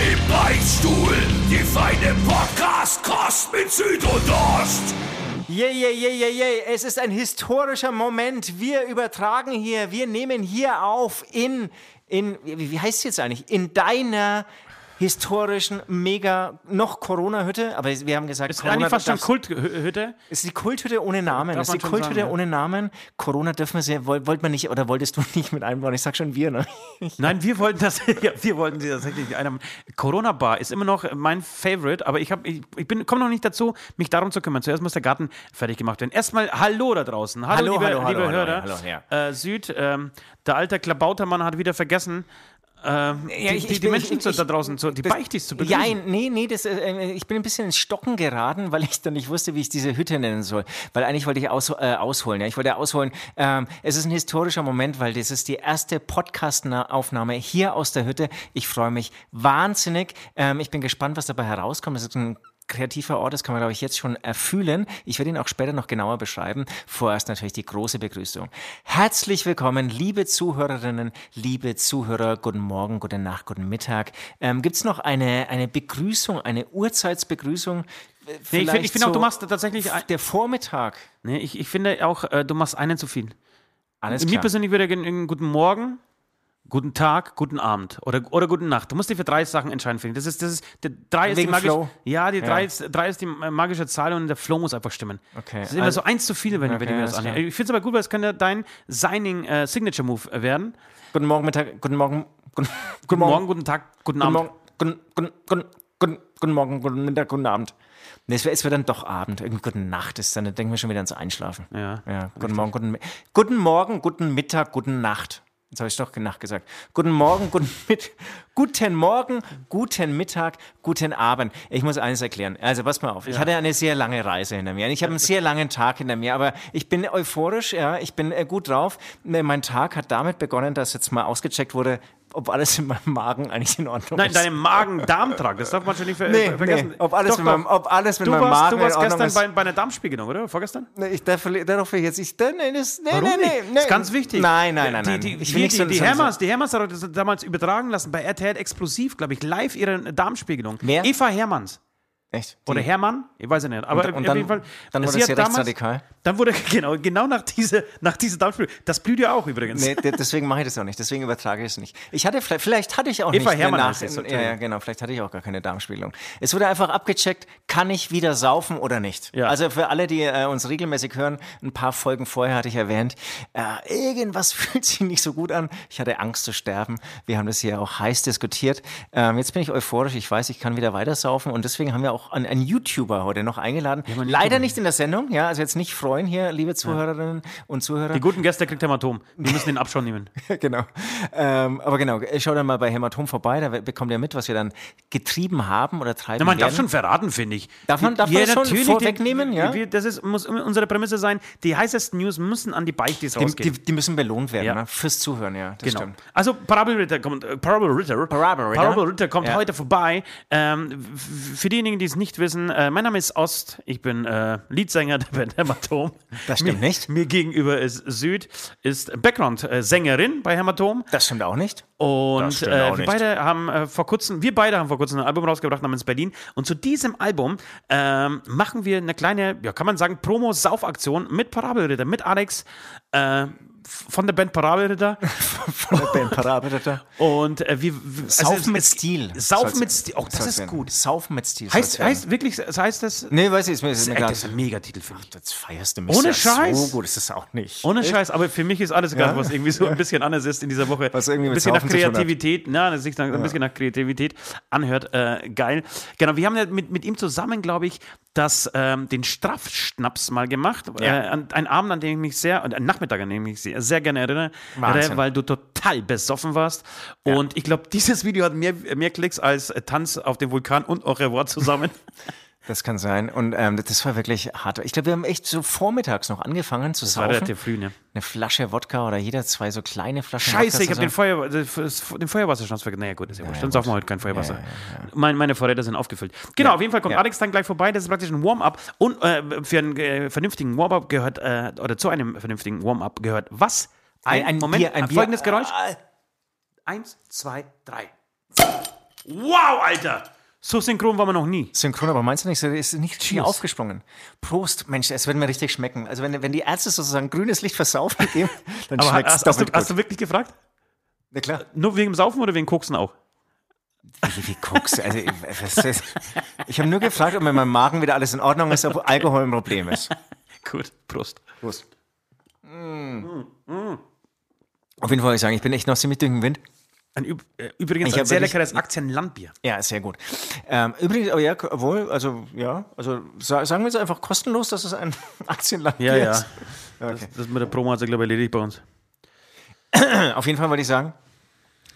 Im Beichtstuhl, die feine Podcast-Kost mit Süd und Ost. Yay, yay, yay, yay, yay. Es ist ein historischer Moment. Wir übertragen hier, wir nehmen hier auf in, in wie heißt es jetzt eigentlich? In deiner historischen, mega, noch Corona-Hütte, aber wir haben gesagt, Ist Corona eigentlich fast schon Kulthütte. ist die Kulthütte ohne Namen. Darf ist die Kulthütte sagen, ja. ohne Namen. Corona dürfen wir sehr, wollt, wollt man nicht, oder wolltest du nicht mit einbauen? Ich sag schon wir, ne? Nein, wir wollten das, ja, wir wollten sie tatsächlich einer. Corona Bar ist immer noch mein Favorite, aber ich habe, ich, ich bin, komme noch nicht dazu, mich darum zu kümmern. Zuerst muss der Garten fertig gemacht werden. Erstmal Hallo da draußen. Hallo, Hallo, liebe, hallo, liebe hallo, Hörer. hallo, hallo, Äh, Süd, ähm, der alte Klabautermann hat wieder vergessen. Ähm, Ja, die, ich- die, die bin- Menschen ich- ich- da draußen, zu, die Beichtis zu begrüßen. Ja, nee, nee, das, äh, ich bin ein bisschen ins Stocken geraten, weil ich dann nicht wusste, wie ich diese Hütte nennen soll. Weil eigentlich wollte ich aus, äh, ausholen. Ja. Ich wollte ausholen. Ähm, es ist ein historischer Moment, weil das ist die erste Podcast-Aufnahme hier aus der Hütte. Ich freue mich wahnsinnig. Ähm, ich bin gespannt, was dabei herauskommt. Das ist ein kreativer Ort, das kann man, glaube ich, jetzt schon erfühlen. Ich werde ihn auch später noch genauer beschreiben. Vorerst natürlich die große Begrüßung. Herzlich willkommen, liebe Zuhörerinnen, liebe Zuhörer. Guten Morgen, gute Nacht, guten Mittag. Ähm, Gibt es noch eine, eine Begrüßung, eine Uhrzeitsbegrüßung? Äh, Nee, ich finde find auch, du machst tatsächlich. Ein, Der Vormittag. nee, ich, ich finde auch, äh, du machst einen zu viel. Alles Mir klar. persönlich würde guten Morgen, guten Tag, guten Abend oder, oder guten Nacht. Du musst dich für drei Sachen entscheiden, finde ich. Das ist, das ist, der drei ist die magische, Flow? Ja, die Ja. Drei, ist, drei ist die magische Zahl und der Flow muss einfach stimmen. Okay, Das ist immer also- so eins zu viel, wenn, wenn Okay, ich mir das anhöre. Ich finde es aber gut, weil es könnte dein Signing äh, Signature Move werden. Guten Morgen, Mittag, guten Morgen, guten, Guten Morgen, guten Tag, guten Guten Abend. Morgen, guten, guten, guten, guten, guten Morgen, guten Mittag, guten Abend. Nee, es wird, dann doch Abend. Irgendwie gute Nacht ist dann, dann denken wir schon wieder ans Einschlafen. Ja, ja guten Morgen, guten, guten Morgen, guten Mittag, guten Nacht. Jetzt habe ich doch Nacht gesagt. Guten Morgen, guten, mit, guten Morgen, guten Mittag, guten Abend. Ich muss eines erklären. Also pass mal auf. Ich hatte eine sehr lange Reise hinter mir. Ich habe einen sehr langen Tag hinter mir, aber ich bin euphorisch, ja, ich bin äh, gut drauf. Äh, Mein Tag hat damit begonnen, dass jetzt mal ausgecheckt wurde, ob alles in meinem Magen eigentlich in Ordnung Nein, ist. deinem Magen-Darm-Trakt, das darf man schon nicht ver Nee, ver- vergessen. nee, ob alles mit meinem- ob alles mit du meinem warst, Magen Du warst in Ordnung gestern bei, bei einer Darmspiegelung, oder? Vorgestern? Nee, Ich darf, darauf will ich jetzt. Ich, nee, das, nee, Warum nee, nee, nicht? nee. Das ist ganz wichtig. Nein, nein, nein. Die, nein. die, ich die, nicht die, so, die, so, Hermers, die Hermers hat das damals übertragen lassen bei RTL exklusiv, glaube ich, live ihre Darmspiegelung. Wer? Eva Hermanns. Echt? Die- Oder Hermann? Ich weiß es nicht. Aber Und- und auf dann- jeden Fall. dann wurde es ja rechtsradikal. Dann wurde, genau, genau nach dieser, nach dieser Darmspiegelung. Das blüht ja auch übrigens. Nee, de- deswegen mache ich das auch nicht. Deswegen übertrage ich es nicht. Ich hatte vielleicht, vielleicht hatte ich auch Eva nicht Hermann eine es, ja, ja, genau. Vielleicht hatte ich auch gar keine Darmspiegelung. Es wurde einfach abgecheckt, kann ich wieder saufen oder nicht. Ja. Also für alle, die äh, uns regelmäßig hören, ein paar Folgen vorher hatte ich erwähnt, äh, irgendwas fühlt sich nicht so gut an. Ich hatte Angst zu sterben. Wir haben das hier auch heiß diskutiert. Ähm, jetzt bin ich euphorisch. Ich weiß, ich kann wieder weiter saufen und deswegen haben wir auch einen, einen YouTuber heute noch eingeladen. Leider nicht in der Sendung. Ja, also jetzt nicht freuen hier, liebe Zuhörerinnen und Zuhörer. Die guten Gäste kriegt Hämatom. Die müssen den Abschau nehmen. genau. Ähm, aber genau, schau dann mal bei Hämatom vorbei, da bekommt ihr mit, was wir dann getrieben haben oder treiben Na, man darf werden. schon verraten, finde ich. Darf man- darf man das schon natürlich, vorwegnehmen, die, ja? Wir, das ist, muss unsere Prämisse sein, die heißesten News müssen an die Beichtis die, die, rausgehen. die müssen belohnt werden, Ja. ne? fürs Zuhören, ja. Das Genau. stimmt. Also Parabelritter kommt, äh, Parabelritter, Parabelritter. Parabelritter kommt Ja. heute vorbei. Ähm, für diejenigen, die es nicht wissen, äh, mein Name ist Ost, ich bin äh, Leadsänger der Band Hämatom. Das stimmt mir, nicht. Mir gegenüber ist Süd, ist Background-Sängerin bei Hämatom. Das stimmt auch nicht. Und äh, wir nicht. beide haben äh, vor kurzem, wir beide haben vor kurzem ein Album rausgebracht namens Berlin. Und zu diesem Album ähm, machen wir eine kleine, ja, kann man sagen, Promo-Saufaktion mit Parabelritter, mit Alex äh, von der Band Parabelritter. Von der Band Parabelritter. Und äh, wir, wir- also Saufen es- mit Stil. Saufen mit Stil. Oh, das ist gut. Saufen mit Stil. Heißt, heißt wirklich, das heißt das? Nee, weiß ich, ist mir, ist mir klar. das ist ein Megatitel, finde ich. Jetzt feierst du mich. Ohne ja Scheiß. So gut ist es auch nicht. Ohne Scheiß, aber für mich ist alles egal, was irgendwie so ein bisschen anders ist in dieser Woche. Was irgendwie ein bisschen nach. Kreativität, na, das sich nach, ein bisschen nach Kreativität anhört. Äh, geil. Genau, wir haben ja mit, mit ihm zusammen, glaube ich, das, ähm, den Strafschnaps mal gemacht. Ja. Äh, an- ein Abend, an den ich mich sehr, und ein Nachmittag, an den ich mich sehr, sehr gerne erinnere, Wahnsinn. weil du total besoffen warst. Und ich glaube, dieses Video hat mehr, mehr Klicks als äh, Tanz auf dem Vulkan und Au revoir zusammen. Das kann sein. Und ähm, das war wirklich hart. Ich glaube, wir haben echt so vormittags noch angefangen zu Das war saufen. relativ früh, ne? Eine Flasche Wodka oder jeder zwei so kleine Flaschen Scheiße, Wodka ich habe den. Feuer, das- den Feuerwasserschnaps vergessen. Naja, gut, ist ja wurscht. ja, Dann saufen wir heute kein Feuerwasser. Ja, ja, Mein, meine Vorräte sind aufgefüllt. Genau, Ja, auf jeden Fall kommt ja. Alex dann gleich vorbei. Das ist praktisch ein Warm-up. Und äh, für einen äh, vernünftigen Warm-up gehört, äh, oder zu einem vernünftigen Warm-up gehört was? Ein- ein Moment, Bier, ein Bier. folgendes Geräusch. Eins, zwei, drei. Wow, Alter! So synchron waren wir noch nie. Synchron, aber meinst du nicht, so ist nicht Cheers. aufgesprungen? Prost, Mensch, es wird mir richtig schmecken. Also wenn, wenn die Ärzte sozusagen grünes Licht versaufen geben, dann schmeckt es hast, hast, du, doppelt hast gut. du wirklich gefragt? Na klar. Nur wegen dem Saufen oder wegen Koksen auch? Wie, wie guckst Also, ich- ich habe nur gefragt, ob mit meinem Magen wieder alles in Ordnung ist, ob Alkohol ein Problem ist. Gut, Prost. Prost. Auf jeden Fall wollte ich sagen, ich bin echt noch ziemlich durch den Wind. Ein, äh, übrigens Ich ein sehr leckeres Aktienlandbier. Ja, sehr gut. Ähm, übrigens, aber ja, obwohl, also ja, also sa sagen wir jetzt einfach kostenlos, dass es ein Aktienland Ja, ja. ist. Das, das mit der Promo hat sich, glaube ich, erledigt bei uns. Auf jeden Fall wollte ich sagen,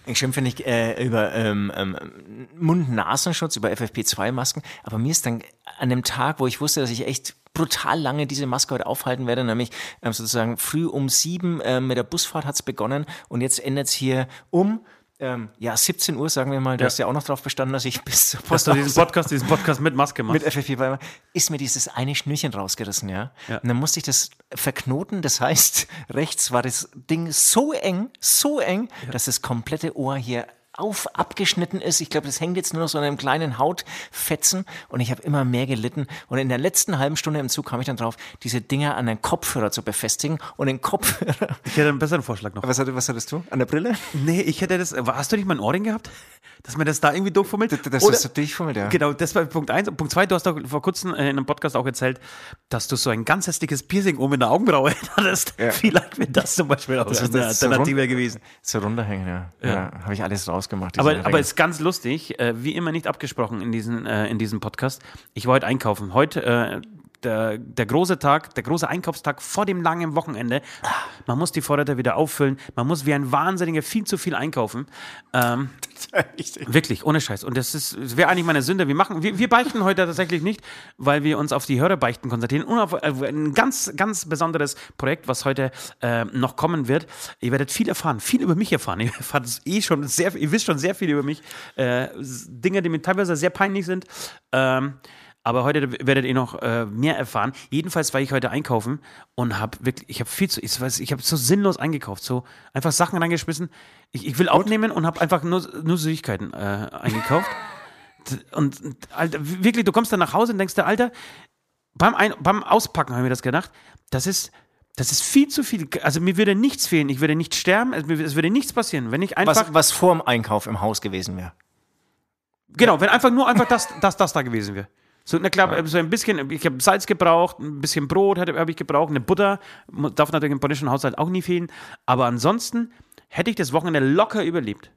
ich schimpfe nicht äh, über ähm, ähm, Mund-Nasenschutz, über FFP2-Masken, aber mir ist dann an dem Tag, wo ich wusste, dass ich echt brutal lange diese Maske heute aufhalten werde, nämlich ähm, sozusagen früh um sieben ähm, mit der Busfahrt hat's begonnen und jetzt endet es hier um ähm, ja, 17 Uhr, sagen wir mal, du Ja. hast ja auch noch drauf bestanden, dass ich bis zur Hast Post du diesen Podcast, diesen Podcast mit Maske machst? mit FFP2 ist mir dieses eine Schnürchen rausgerissen, ja? Ja. Und dann musste ich das verknoten. Das heißt, rechts war das Ding so eng, so eng, dass das komplette Ohr hier auf abgeschnitten ist. Ich glaube, das hängt jetzt nur noch so an einem kleinen Hautfetzen und ich habe immer mehr gelitten. Und in der letzten halben Stunde im Zug kam ich dann drauf, diese Dinger an den Kopfhörer zu befestigen und den Kopfhörer. Ich hätte einen besseren Vorschlag noch. Was, was hattest du? An der Brille? Nee, ich hätte das. Hast du nicht mal ein Ohrring gehabt? Dass man das da irgendwie durchfummelt? Das, das Oder- ist so durchfummelt, ja. Genau, das war Punkt eins. Und Punkt zwei, du hast doch vor kurzem in einem Podcast auch erzählt, dass du so ein ganz hässliches Piercing oben in der Augenbraue hattest. Ja. Vielleicht wäre das zum Beispiel auch Das eine das ist so Alternative rund- gewesen. So runterhängen, ja. Ja, habe ich alles rausgemacht. diese Aber, Ringe. aber ist ganz lustig, äh, wie immer nicht abgesprochen in, diesen, äh, in diesem Podcast. Ich war heute einkaufen. Heute äh, der, der große Tag, der große Einkaufstag vor dem langen Wochenende. Man muss die Vorräte wieder auffüllen. Man muss wie ein Wahnsinniger viel zu viel einkaufen. Ähm, Wirklich, ohne Scheiß. Und das das wäre eigentlich meine Sünde. Wir machen, wir, wir beichten heute tatsächlich nicht, weil wir uns auf die Hörerbeichten konzentrieren und auf äh, ein ganz, ganz besonderes Projekt, was heute äh, noch kommen wird. Ihr werdet viel erfahren, viel über mich erfahren. Ihr erfahrt eh schon sehr, ihr wisst schon sehr viel über mich. Äh, Dinge, die mir teilweise sehr peinlich sind. Ähm, aber heute werdet ihr noch äh, mehr erfahren. Jedenfalls war ich heute einkaufen und habe wirklich, ich habe viel zu, ich, weiß, ich habe so sinnlos eingekauft, so einfach Sachen reingeschmissen. Ich, ich will abnehmen und habe einfach nur, nur Süßigkeiten äh, eingekauft. Und, Alter, wirklich, du kommst dann nach Hause und denkst dir, Alter, beim, Ein beim Auspacken habe ich mir das gedacht, das ist, das ist viel zu viel. Also mir würde nichts fehlen, ich würde nicht sterben, es würde nichts passieren, wenn ich einfach, was, was vor dem Einkauf im Haus gewesen wäre. genau, wenn einfach nur einfach das, das, das da gewesen wäre. So, na klar, so ein bisschen, ich habe Salz gebraucht, ein bisschen Brot habe hab ich gebraucht, eine Butter, darf natürlich im polnischen Haushalt auch nie fehlen. Aber ansonsten hätte ich das Wochenende locker überlebt.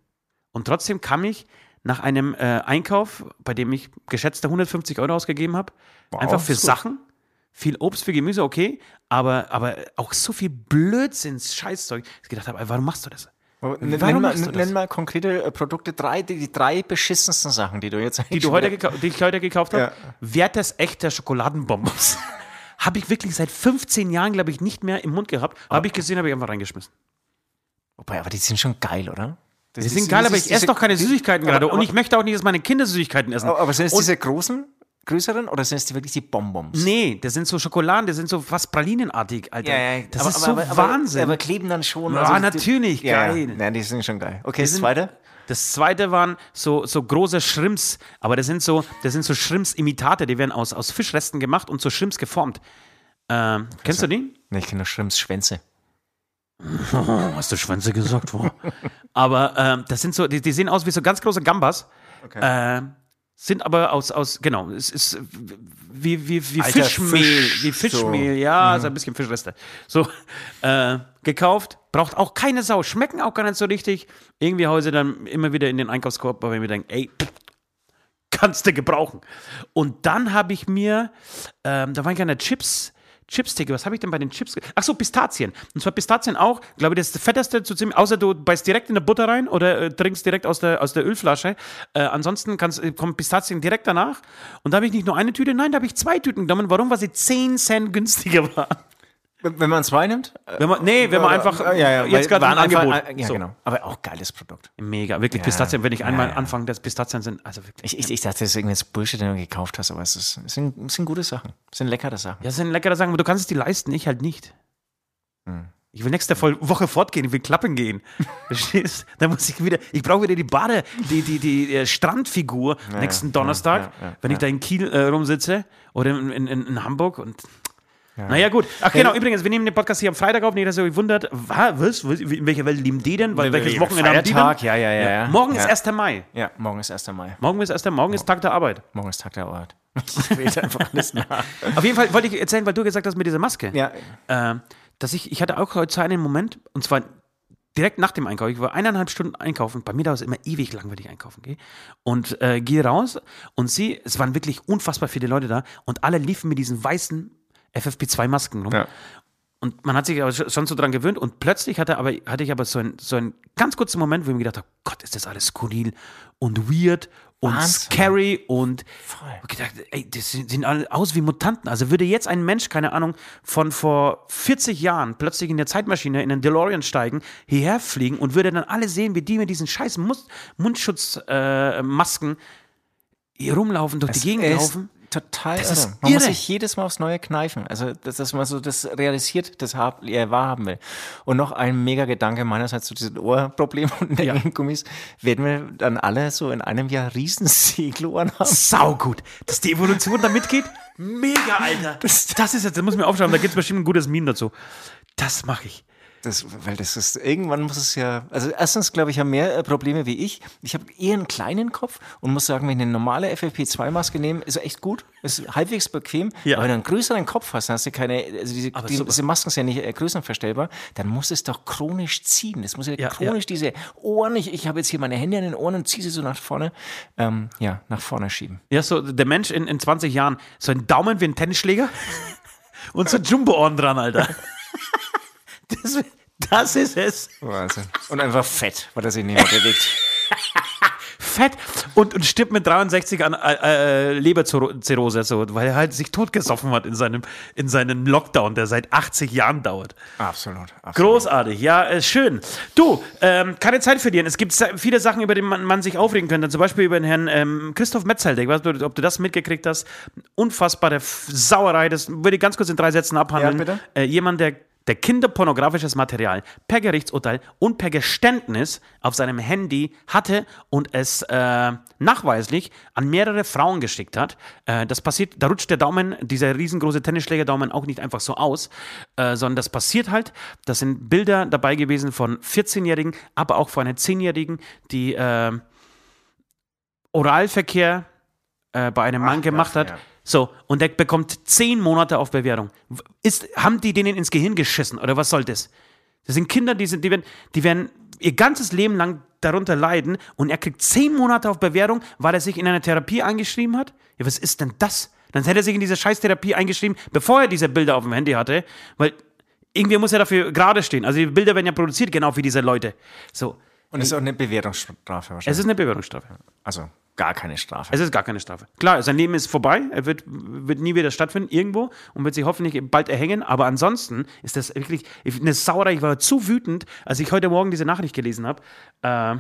Und trotzdem kam ich nach einem äh, Einkauf, bei dem ich geschätzte 150 Euro ausgegeben habe, einfach für. Sachen, viel Obst, viel Gemüse, okay, aber, aber auch so viel Blödsinns, Scheißzeug, dass ich gedacht habe, warum machst du das? Nenn, mal, nenn mal konkrete äh, Produkte, drei, die, die drei beschissensten Sachen, die du jetzt die, du heute die ich heute gekauft habe, Ja. Wertes echter Schokoladenbonbons. habe ich wirklich seit 15 Jahren, glaube ich, nicht mehr im Mund gehabt. Habe ich gesehen, habe ich einfach reingeschmissen. Wobei, aber die sind schon geil, oder? Das Die sind geil, aber ich esse doch keine Süßigkeiten aber- gerade. Und aber- ich möchte auch nicht, dass meine Kinder Süßigkeiten essen. Aber sind es diese großen, größeren oder sind es die wirklich die Bonbons? Nee, das sind so Schokoladen, das sind so fast pralinenartig, Alter. das aber, ist so aber, aber, Wahnsinn. Aber kleben dann schon. Ja, die- natürlich, ja, geil. Ja, Nein, die sind schon geil. Okay, das zweite? Das zweite waren so, so große Shrimps, aber das sind so, das sind so Shrimps-Imitate, die werden aus, aus Fischresten gemacht und zu Shrimps geformt. Ähm, kennst du die? Nee, ich kenne nur Shrimps Schwänze. Oh, hast du Schwänze gesagt? Aber ähm, das sind so, die, die sehen aus wie so ganz große Gambas. Okay. Ähm, sind aber aus, aus genau, es ist wie, wie, wie Alter, Fischmehl, Fisch, wie Fischmehl, ja, so ein bisschen Fischreste. So, äh, gekauft, braucht auch keine Sau, schmecken auch gar nicht so richtig. Irgendwie haue sie dann immer wieder in den Einkaufskorb, weil ich mir denke, ey, kannst du gebrauchen. Und dann habe ich mir, ähm, da waren keine Chips, Chipstick, was habe ich denn bei den Chips? Ach so, Pistazien. Und zwar Pistazien auch, glaube ich, das fetteste zu ziemlich, außer du beißt direkt in der Butter rein oder äh, trinkst direkt aus der, aus der Ölflasche. Äh, ansonsten kannst, äh, kommen Pistazien direkt danach. Und da habe ich nicht nur eine Tüte, nein, da habe ich zwei Tüten genommen. Warum? Weil sie 10 Cent günstiger waren. Wenn man zwei nimmt? Wenn man, nee, wenn man einfach Äh, ja, ja, jetzt gerade ein einfach- Angebot. äh, Ja, so. genau. Aber auch geiles Produkt. Mega, wirklich Ja, Pistazien, wenn ich einmal anfange, dass Pistazien sind, also wirklich. Ich, ich, ich dachte, das ist irgendwas Bullshit, den du gekauft hast, aber es, ist, es, sind, es sind gute Sachen. Es sind leckere Sachen. Ja, das sind leckere Sachen, aber du kannst es dir leisten, ich halt nicht. Hm. Ich will nächste Woche fortgehen, ich will klappen gehen. Verstehst? Da muss ich wieder, ich brauche wieder die Bade, die, die, die äh, Strandfigur nächsten Donnerstag, wenn ich da in Kiel äh, rumsitze oder in, in, in Hamburg und. Naja, gut. Ach, genau, übrigens, wir nehmen den Podcast hier am Freitag auf, nicht, dass ihr euch wundert, wa- was, in welcher Welt leben die denn? Weil welches Wochenende haben die denn? Ja, ja, ja. ja. Morgen ja. ist 1. Mai. Ja, morgen ist 1. Mai. Morgen ist 1. Morgen ist Tag der Arbeit. Morgen ist Tag der Ort. Ich einfach alles nach. Auf jeden Fall wollte ich erzählen, weil du gesagt hast mit dieser Maske. Ja, äh, dass ich, ich hatte auch heute einen Moment, und zwar direkt nach dem Einkauf. Ich war eineinhalb Stunden einkaufen. Bei mir dauert es immer ewig lang, wenn ich einkaufen gehe. Und äh, gehe raus und sehe, es waren wirklich unfassbar viele Leute da und alle liefen mit diesen weißen FFP2-Masken rum. Ja. Und man hat sich aber sch- schon so dran gewöhnt und plötzlich hatte, aber, hatte ich aber so, ein, so einen ganz kurzen Moment, wo ich mir gedacht habe, Gott, ist das alles skurril und weird und Wahnsinn. scary und Voll. gedacht, ey, das sehen alle aus wie Mutanten. Also würde jetzt ein Mensch, keine Ahnung, von vor 40 Jahren plötzlich in der Zeitmaschine in den DeLorean steigen, hierher fliegen und würde dann alle sehen, wie die mit diesen scheiß Mundschutzmasken äh, hier rumlaufen, durch die Gegend laufen. Total Das irre. ist Man muss irre. sich jedes Mal aufs Neue kneifen. Also, dass, dass man so das realisiert, das hab, er wahrhaben will. Und noch ein mega Gedanke meinerseits zu diesen Ohrproblemen und den engen Gummis. Werden wir dann alle so in einem Jahr Riesensegelohren haben? Saugut. Dass die Evolution da mitgeht? Mega, Alter. Das, das ist jetzt, das muss ich mir aufschreiben, da gibt es bestimmt ein gutes Meme dazu. Das mache ich. Das, weil das ist, irgendwann muss es ja, also erstens glaube ich, haben mehr äh, Probleme wie ich. Ich habe eher einen kleinen Kopf und muss sagen, wenn ich eine normale FFP2-Maske nehme, ist echt gut, ist halbwegs bequem. Ja. Aber wenn du einen größeren Kopf hast, dann hast du keine, also diese, die, diese Masken sind ja nicht äh, größenverstellbar, dann muss es doch chronisch ziehen. Das muss ja, Ja, chronisch diese Ohren, ich, ich habe jetzt hier meine Hände an den Ohren und ziehe sie so nach vorne, ähm, ja, nach vorne schieben. Ja, so der Mensch in, in 20 Jahren, so ein Daumen wie ein Tennisschläger und so Jumbo-Ohren dran, Alter. Das, das ist es. Wahnsinn. Und einfach fett, weil er sich nicht mehr bewegt. Fett und, und stirbt mit 63 an äh, äh, Leberzirrhose, so, weil er halt sich totgesoffen hat in seinem, in seinem Lockdown, der seit 80 Jahren dauert. Absolut. absolut. Großartig, ja, äh, schön. Du, ähm, keine Zeit verlieren. Es gibt viele Sachen, über die man, man sich aufregen könnte. Zum Beispiel über den Herrn ähm, Christoph Metzelder. Ich weiß nicht, ob du das mitgekriegt hast. Unfassbare Sauerei. Das würde ich ganz kurz in drei Sätzen abhandeln. Ja, bitte. Äh, jemand, der der kinderpornografisches Material per Gerichtsurteil und per Geständnis auf seinem Handy hatte und es äh, nachweislich an mehrere Frauen geschickt hat. Äh, das passiert, da rutscht der Daumen, dieser riesengroße Tennisschlägerdaumen auch nicht einfach so aus, äh, sondern das passiert halt. Das sind Bilder dabei gewesen von 14-Jährigen, aber auch von einer 10-Jährigen, die äh, Oralverkehr äh, bei einem Mann gemacht hat. ja. So, und der bekommt zehn Monate auf Bewährung. Ist, haben die denen ins Gehirn geschissen oder was soll das? Das sind Kinder, die, sind, die, werden, die werden ihr ganzes Leben lang darunter leiden und er kriegt zehn Monate auf Bewährung, weil er sich in eine Therapie eingeschrieben hat? Ja, was ist denn das? Dann hätte er sich in diese scheiß Therapie eingeschrieben, bevor er diese Bilder auf dem Handy hatte, weil irgendwie muss er dafür gerade stehen. Also die Bilder werden ja produziert, genau wie diese Leute. So, Und es ist auch eine Bewährungsstrafe wahrscheinlich. es ist eine Bewährungsstrafe. also gar keine Strafe. Es ist gar keine Strafe. Klar, sein Leben ist vorbei, er wird, wird nie wieder stattfinden irgendwo und wird sich hoffentlich bald erhängen, aber ansonsten ist das wirklich eine Sauerei. Ich war zu wütend, als ich heute Morgen diese Nachricht gelesen habe. Äh,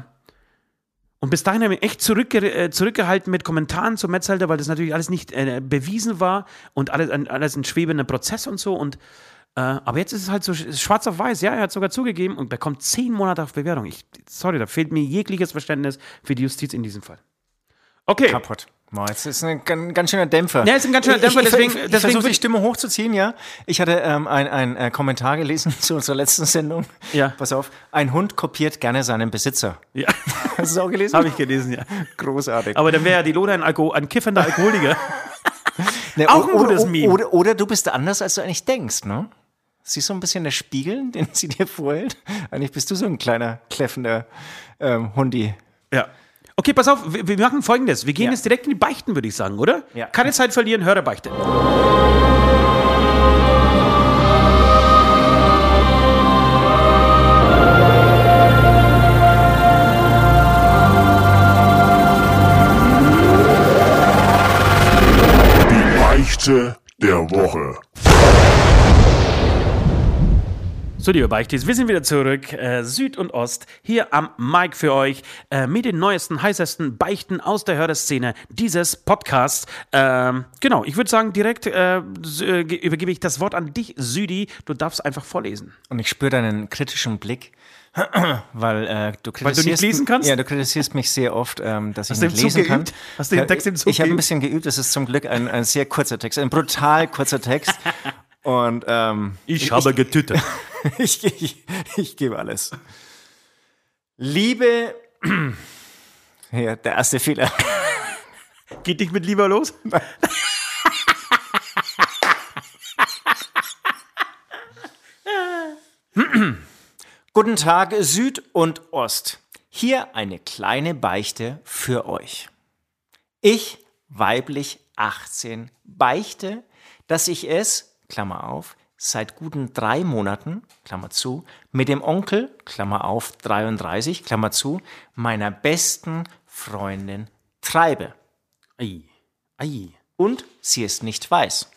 und bis dahin habe ich mich echt zurückge äh, zurückgehalten mit Kommentaren zu Metzelder, weil das natürlich alles nicht äh, bewiesen war und alles, ein- alles ein schwebender Prozess und so. Und, äh, aber jetzt ist es halt so sch- schwarz auf weiß. Ja, er hat sogar zugegeben und bekommt zehn Monate auf Bewährung. Ich, sorry, da fehlt mir jegliches Verständnis für die Justiz in diesem Fall. Okay. kaputt. Boah, jetzt ist ein ganz, schöner Dämpfer. Ja, ist ein ganz schöner Dämpfer, ich, deswegen- Ich, ich, deswegen versuche die Stimme hochzuziehen, ja. Ich hatte ähm, einen äh, Kommentar gelesen zu unserer letzten Sendung. Ja. Pass auf. Ein Hund kopiert gerne seinen Besitzer. Ja, Hast du es auch gelesen? habe ich gelesen, ja. Großartig. Aber dann wäre ja die Lola ein, Alko ein kiffender Alkoholiker. Ne, auch ein oder, gutes oder, Meme. Oder, oder du bist anders, als du eigentlich denkst, ne? Siehst du ein bisschen der Spiegel, den sie dir vorhält? Eigentlich bist du so ein kleiner, kläffender ähm, Hundi. Ja. Okay, pass auf, wir, wir machen folgendes. Wir gehen ja. jetzt direkt in die Beichten, würde ich sagen, oder? Ja. Keine Zeit verlieren, hör der Beichte. Die Beichte der Woche liebe Beichtis, wir sind wieder zurück, äh, Süd und Ost, hier am Mic für euch, äh, mit den neuesten, heißesten Beichten aus der Hörderszene dieses Podcasts. Ähm, genau, ich würde sagen, direkt äh, äh, übergebe ich das Wort an dich, Südi. Du darfst einfach vorlesen. Und ich spüre deinen kritischen Blick. Weil äh, du kritisierst, Weil du nicht lesen kannst? Ja, du kritisierst mich sehr oft, ähm, dass Hast ich nicht lesen kann. Hast du den Text im Zug Ich habe ein bisschen geübt. Es ist zum Glück ein, ein sehr kurzer Text, ein brutal kurzer Text. Und ähm, Ich habe getüttert. ich, ich, ich gebe alles. Liebe, ja, der erste Fehler. Geht dich mit lieber los? Guten Tag Süd und Ost. Hier eine kleine Beichte für euch. Ich, weiblich 18, beichte, dass ich es, Klammer auf, seit guten drei Monaten, Klammer zu, mit dem Onkel, Klammer auf, 33, Klammer zu, meiner besten Freundin treibe. Ei, ei. Und sie es nicht weiß.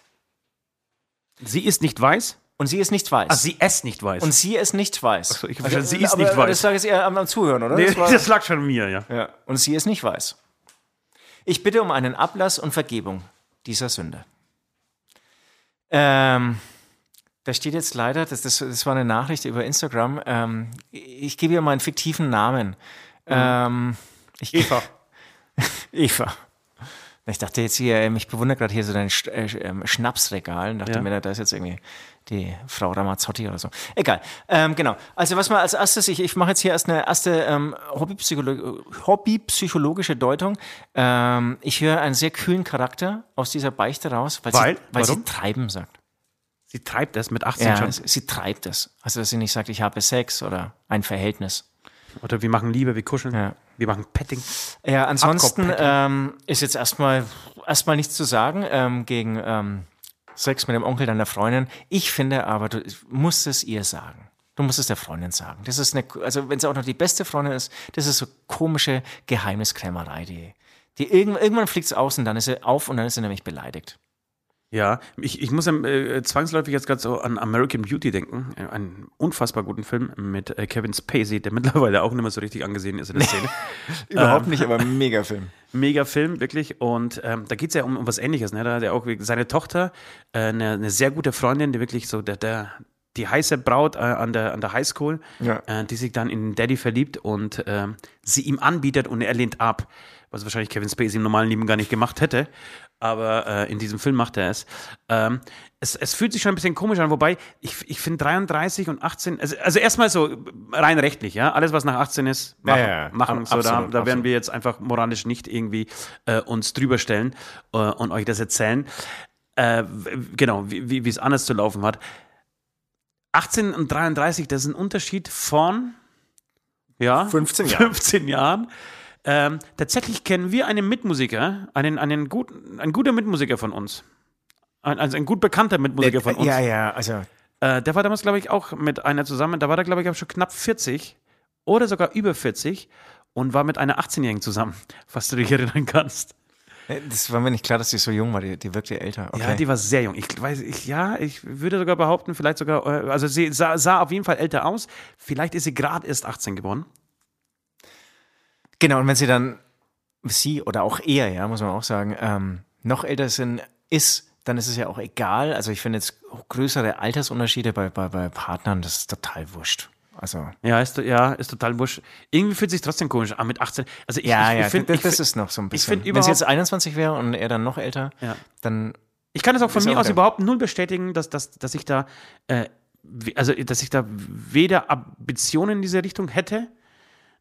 Sie ist nicht weiß? Und sie es nicht weiß. Ah, sie es nicht weiß. und sie es nicht weiß. so, ich hab verstanden, sie es aber, nicht weiß. Das sage ich eher am, am Zuhören, oder? nee, Das war- das lag schon mir, ja. Ja, und sie es nicht weiß. Ich bitte um einen Ablass und Vergebung dieser Sünde. Ähm, da steht jetzt leider, das, das, das war eine Nachricht über Instagram, ähm, ich gebe ihr meinen fiktiven Namen. Ähm, ich, Eva. Eva. Ich dachte jetzt hier, ähm, ich bewundere gerade hier so dein Sch äh, ähm, Schnapsregal und dachte Ja. mir, da ist jetzt irgendwie die Frau Ramazzotti oder so. Egal. Ähm, genau. Also was mal als erstes, ich, ich mache jetzt hier erst eine erste ähm, Hobbypsycholo hobbypsychologische Deutung. Ähm, ich höre einen sehr kühlen Charakter aus dieser Beichte raus, weil, Weil? sie, weil sie treiben sagt. Sie treibt es mit 18 Ja, schon. sie, sie treibt es. Also dass sie nicht sagt, ich habe Sex oder ein Verhältnis. Oder wir machen Liebe, wir kuscheln. Ja. Wir machen Petting. Ja, ansonsten ähm, ist jetzt erstmal erstmal nichts zu sagen ähm, gegen ähm, Sex mit dem Onkel deiner Freundin. Ich finde aber, du musst es ihr sagen. Du musst es der Freundin sagen. Das ist eine, also wenn sie auch noch die beste Freundin ist, das ist so komische Geheimniskrämerei, die, die irgend, irgendwann fliegt es aus und dann ist sie auf und dann ist sie nämlich beleidigt. Ja, ich, ich muss äh, zwangsläufig jetzt gerade so an American Beauty denken. Äh, Einen unfassbar guten Film mit äh, Kevin Spacey, der mittlerweile auch nicht mehr so richtig angesehen ist in der Szene. Überhaupt nicht, aber mega Film. Mega Film, wirklich. Und ähm, da geht es ja um, um was Ähnliches. Ne? Da hat er auch seine Tochter, äh, eine, eine sehr gute Freundin, die wirklich so der, der, die heiße Braut äh, an, der, an der Highschool, Ja. äh, die sich dann in den Daddy verliebt und ähm, sie ihm anbietet und er lehnt ab. Was wahrscheinlich Kevin Spacey im normalen Leben gar nicht gemacht hätte. Aber äh, in diesem Film macht er es. Ähm, es. Es fühlt sich schon ein bisschen komisch an, wobei ich, ich finde 33 und 18, also, also erstmal so rein rechtlich, ja, alles was nach 18 ist, machen, Ja, ja, ja. machen. So, da, absolut, da werden absolut. wir jetzt einfach moralisch nicht irgendwie äh, uns drüber stellen äh, und euch das erzählen. Äh, genau, wie es anders zu laufen hat. 18 und 33, das ist ein Unterschied von ja, 15 Jahren. 15 Jahren. Ähm, tatsächlich kennen wir einen Mitmusiker, einen, einen guten, ein guter Mitmusiker von uns. Ein, also ein gut bekannter Mitmusiker von uns. Ja, ja, also Äh, der war damals, glaube ich, auch mit einer zusammen. Da war der, glaube ich, auch schon knapp 40 oder sogar über 40 und war mit einer 18-Jährigen zusammen, was du dich erinnern kannst. äh, das war mir nicht klar, dass sie so jung war, die, die wirkte älter. Okay. Ja, die war sehr jung. Ich weiß, ich, ja, ich würde sogar behaupten, vielleicht sogar, äh, also sie sah, sah auf jeden Fall älter aus. Vielleicht ist sie gerade erst 18 geworden. Genau, und wenn sie dann, sie oder auch er, ja, muss man auch sagen, ähm, noch älter sind, ist, dann ist es ja auch egal. Also ich finde jetzt größere Altersunterschiede bei, bei, bei Partnern, das ist total wurscht. Also, Ja, ist, ja, ist total wurscht. Irgendwie fühlt sich trotzdem komisch an mit 18. Also ich, ja, ich, ja, ich find, das, ich, das find- ist noch so ein ich bisschen. find wenn sie jetzt überhaupt- 21 wäre und er dann noch älter, Ja. dann, Ich kann es auch von mir auch aus okay. überhaupt null bestätigen, dass, dass, dass ich da, äh, also dass ich da weder Ambitionen in diese Richtung hätte,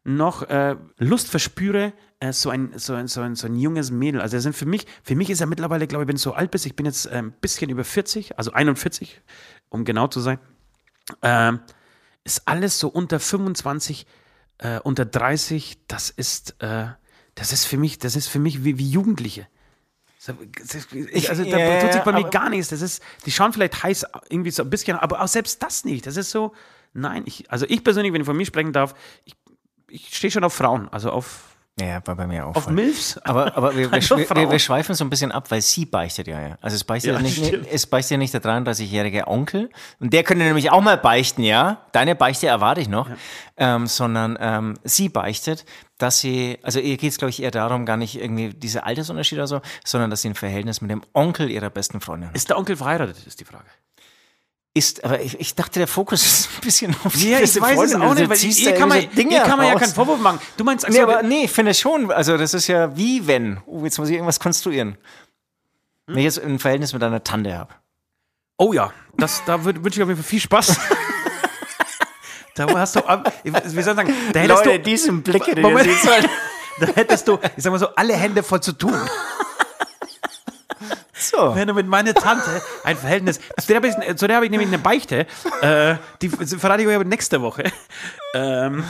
noch äh, Lust verspüre, äh, so, ein, so, ein, so, ein, so ein junges Mädel. Also das sind für mich, für mich ist er mittlerweile, glaube ich, wenn du so alt bist, ich bin jetzt äh, ein bisschen über 40, also 41, um genau zu sein, ähm, ist alles so unter 25, äh, unter 30, das ist, äh, das ist für mich, das ist für mich wie, wie Jugendliche. Ich, also da ja, tut sich bei mir gar nichts. Das ist, die schauen vielleicht heiß irgendwie so ein bisschen, aber auch selbst das nicht. Das ist so, nein, ich, also ich persönlich, wenn ich von mir sprechen darf, ich, ich stehe schon auf Frauen, also auf Ja, war bei mir auch. Auf voll. Milfs? Aber, aber wir, wir, wir, wir schweifen so ein bisschen ab, weil sie beichtet ja. ja. Also es beichtet Ja, ja, nicht, stimmt. es beichtet ja nicht der 33-jährige Onkel. Und der könnte nämlich auch mal beichten, ja. Deine Beichte erwarte ich noch. Ähm, sondern ähm, sie beichtet, dass sie, also ihr geht es, glaube ich, eher darum, gar nicht irgendwie diese Altersunterschied oder so, sondern dass sie ein Verhältnis mit dem Onkel ihrer besten Freundin hat. Ist der Onkel verheiratet, ist die Frage. Ist, aber ich, ich dachte, der Fokus ist ein bisschen auf die Ja, ich weiß es Freundin. auch Du nicht, weil ziehst ihr kann, man, Dinge ihr kann man ja keinen Vorwurf machen. Du meinst, Nee, also, aber nee, ich finde schon. Also, das ist ja wie wenn. Oh, jetzt muss ich irgendwas konstruieren. Wenn ich jetzt ein Verhältnis mit einer Tante habe. oh ja, das, da wün- wünsche ich auf jeden Fall viel Spaß. da hast du, wie soll ich sagen, da hättest du, diesen Blick, den Moment. da hättest du, ich sag mal so, alle Hände voll zu tun. so. Wenn du mit meiner Tante ein Verhältnis, zu der habe ich, zu der habe ich nämlich eine Beichte, äh, die verrate ich euch aber nächste Woche. Ähm,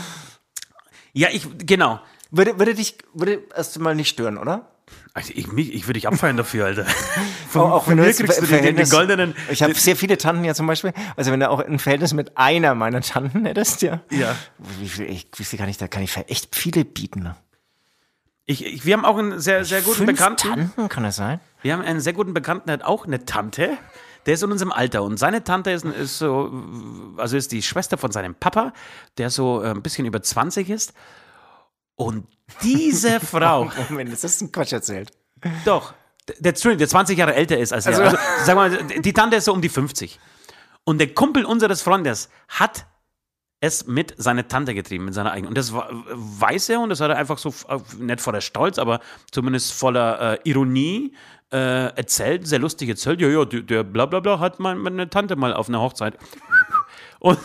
ja, ich, genau. Würde, würde dich, würde erst mal nicht stören, oder? Also ich, mich, ich würde dich abfeiern dafür, Alter. Auch, auch von wenn du kriegst du den, den, goldenen. Ich habe sehr viele Tanten ja zum Beispiel. Also wenn du auch ein Verhältnis mit einer meiner Tanten hättest, ja. Ja. Wie viel, ich, wie viel kann ich da, kann ich echt viele bieten. Ich, ich, wir haben auch einen sehr, sehr guten Fünf Bekannten. Tanten, kann das sein? Wir haben einen sehr guten Bekannten, der hat auch eine Tante. Der ist in unserem Alter und seine Tante ist, ist so, also ist die Schwester von seinem Papa, der so äh, ein bisschen über 20 ist. Und diese Frau, Moment, das ist ein Quatsch erzählt. doch, der, der 20 Jahre älter ist als er. Also, sag mal, die Tante ist so um die 50. Und der Kumpel unseres Freundes hat es mit seiner Tante getrieben, mit seiner eigenen. Und das weiß er und das hat er einfach so, äh, nicht voller Stolz, aber zumindest voller äh, Ironie äh, erzählt, sehr lustig erzählt. Ja, ja, der, der bla bla bla hat mein- meine Tante mal auf einer Hochzeit. Und,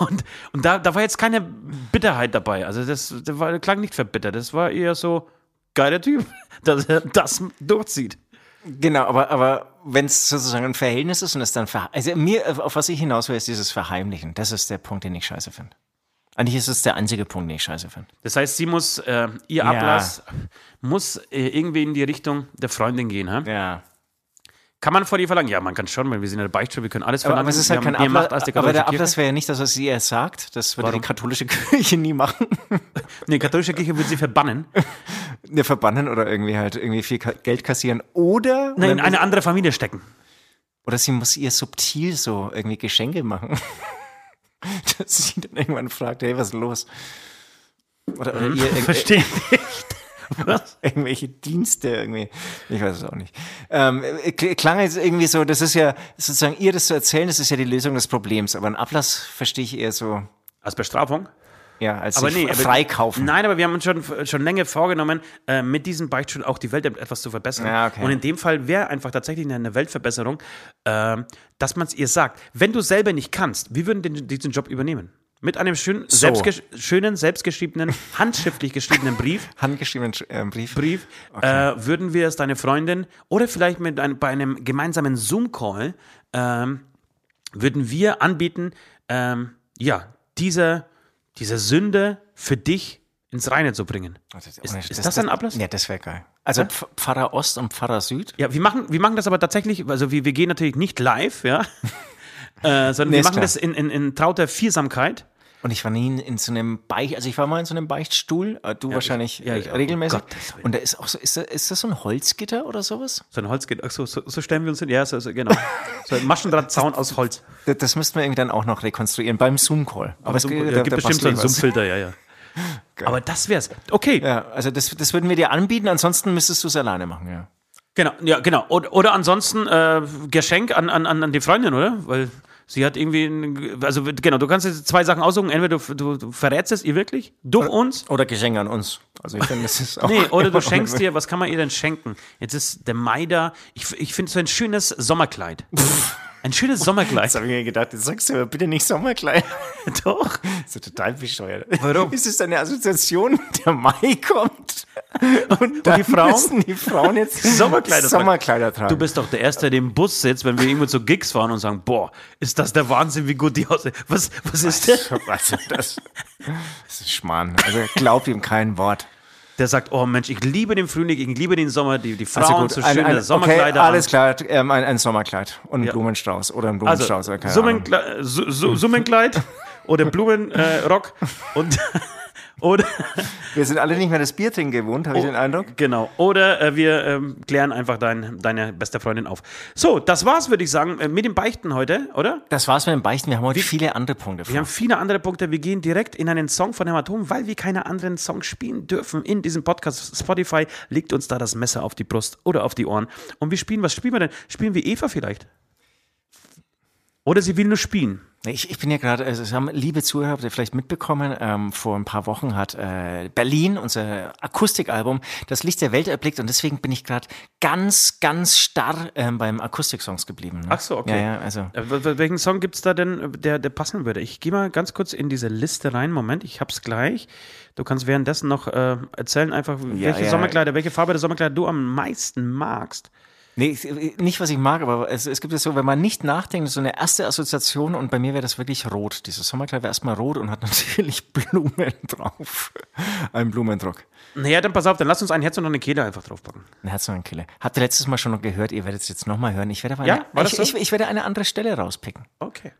und, und da, da war jetzt keine Bitterheit dabei. Also das, das war, klang nicht verbittert. Das war eher so, geiler Typ, dass er das durchzieht. Genau, aber, aber wenn es sozusagen ein Verhältnis ist und es dann also mir, auf was ich hinaus will, ist dieses Verheimlichen. Das ist der Punkt, den ich scheiße finde. Eigentlich ist es der einzige Punkt, den ich scheiße finde. Das heißt, sie muss, äh, ihr Ablass muss äh, irgendwie in die Richtung der Freundin gehen. Hä? Ja. Kann man vor ihr verlangen? Ja, man kann schon, weil wir sind in der Beichtstube, wir können alles Aber, verlangen. aber es ist halt kein Ablass. Aber der Ablass wäre ja nicht das, was sie erst sagt. Das würde Warum? die katholische Kirche nie machen. Nee, katholische Kirche würde sie verbannen. Ne, verbannen oder irgendwie halt irgendwie viel Geld kassieren. Oder, Nein, in eine andere Familie stecken. oder sie muss ihr subtil so irgendwie Geschenke machen. Dass sie dann irgendwann fragt, hey, was ist los? Oder, oder ihr irg- Verstehe nicht. Was? irgendwelche Dienste irgendwie. Ich weiß es auch nicht. Ähm, äh, kl- klang jetzt irgendwie so, das ist ja sozusagen ihr das zu erzählen, das ist ja die Lösung des Problems. Aber einen Ablass verstehe ich eher so, Als Bestrafung? ja, als Aber nee, freikaufen. Nein, aber wir haben uns schon, schon länger vorgenommen, äh, mit diesen Beichtstunden auch die Welt etwas zu verbessern. Ja, okay. Und in dem Fall wäre einfach tatsächlich eine- Weltverbesserung, ähm, dass man es ihr sagt. Wenn du selber nicht kannst, wir würden den, diesen Job übernehmen. Mit einem schön, So. selbstgesch schönen, selbstgeschriebenen, handschriftlich geschriebenen Brief, Handgeschriebenen äh, Brief. Brief äh, würden wir es deine Freundin oder vielleicht mit ein, bei einem gemeinsamen Zoom-Call ähm, würden wir anbieten, ähm, ja, diese, diese Sünde für dich ins Reine zu bringen. Ist, ist das, ein Ablass? Ja, das wäre geil. Also Pf- Pfarrer Ost und Pfarrer Süd. Ja, wir machen, wir machen das aber tatsächlich, also wir, wir gehen natürlich nicht live, ja, äh, sondern Nee, wir machen klar. das in, in, in trauter Viersamkeit. Und ich war nie in, so einem Beicht, also ich war mal in so einem Beichtstuhl, äh, du wahrscheinlich ja, äh, ich auch. regelmäßig. Um Gottes Willen. und da ist auch so, ist das, ist das so ein Holzgitter oder sowas? So ein Holzgitter, ach so, so, so stellen wir uns hin, ja, so, so, genau. So ein Maschendrahtzaun aus Holz. Das, das müssten wir irgendwie dann auch noch rekonstruieren beim Zoom-Call. Aber es Zoom- geht- ja, da- gibt da bestimmt so einen ich. Summfilter, ja, ja. Aber das wär's. Okay, Ja, also das, das würden wir dir anbieten, ansonsten müsstest du es alleine machen, ja. genau, ja, genau. Oder, oder ansonsten äh, Geschenk an, an, an an die Freundin, oder? Weil sie hat irgendwie, also genau, du kannst jetzt zwei Sachen aussuchen. Entweder du, du, du verrätst es ihr wirklich durch uns. Oder Geschenke an uns. Also ich finde, das ist auch. Nee, oder du schenkst dir, was kann man ihr denn schenken? Jetzt ist der Mai da. Ich, ich finde so ein schönes Sommerkleid. Ein schönes Sommerkleid. Jetzt habe ich mir gedacht, jetzt sagst du aber bitte nicht Sommerkleid. Doch. Das ist total bescheuert. Warum? Ist es eine Assoziation, der Mai kommt und, die Frauen? müssen die Frauen jetzt Sommerkleider tragen. Sommerkleider tragen. Du bist doch der Erste, der im Bus sitzt, wenn wir irgendwo zu Gigs fahren und sagen, boah, ist das der Wahnsinn, wie gut die aussehen. Was, was ist der? also das, das ist Schmarrn. Also glaubt ihm kein Wort. Der sagt, oh Mensch, ich liebe den Frühling, ich liebe den Sommer, die, die Also Frauen gut, so ein- schöne ein- Sommerkleider okay, alles klar, ähm, ein, ein Sommerkleid und ein Ja. Blumenstrauß oder ein Also, Blumenstrauß. oder keine Ahnung. Summenkle Su Su Summenkleid oder Blumenrock äh, und Oder, Wir sind alle nicht mehr das Bier trinken gewohnt, habe ich den Eindruck. genau. Oder äh, wir ähm, klären einfach dein, deine beste Freundin auf. So, das war's, würde ich sagen, äh, mit dem Beichten heute, oder? Das war's mit dem Beichten. Wir haben heute viele andere Punkte. Wir haben viele andere Punkte. Wir gehen direkt in einen Song von Hämatom, weil wir keine anderen Songs spielen dürfen in diesem Podcast. Spotify legt uns da das Messer auf die Brust oder auf die Ohren. Und wir spielen, was spielen wir denn? Spielen wir Eva vielleicht? Oder sie will nur spielen. Ich, ich bin ja gerade, also es haben liebe Zuhörer, habt ihr vielleicht mitbekommen, ähm, vor ein paar Wochen hat äh, Berlin, unser Akustikalbum, das Licht der Welt erblickt und deswegen bin ich gerade ganz, ganz starr ähm, beim Akustiksongs geblieben. Ne? Ach so, okay. Ja, ja, also. Äh, Welchen Song gibt es da denn, äh, der, der passen würde? Ich gehe mal ganz kurz in diese Liste rein. Moment, ich hab's gleich. Du kannst währenddessen noch äh, erzählen, einfach, welche ja. Sommerkleider, welche Farbe der Sommerkleider du am meisten magst. Nee, ich- nicht was ich mag, aber es, es gibt es so, wenn man nicht nachdenkt, so eine erste Assoziation und bei mir wäre das wirklich rot. Dieses Sommerkleid wäre erstmal rot und hat natürlich Blumen drauf. Ein Blumendruck. Naja, dann pass auf, dann lass uns ein Herz und eine Kehle einfach draufpacken. Ein Herz und ein Killer. Habt ihr letztes Mal schon noch gehört, ihr werdet es jetzt nochmal hören. Ich werde aber Ja, eine, ich, so? ich, ich werde eine andere Stelle rauspicken. Okay.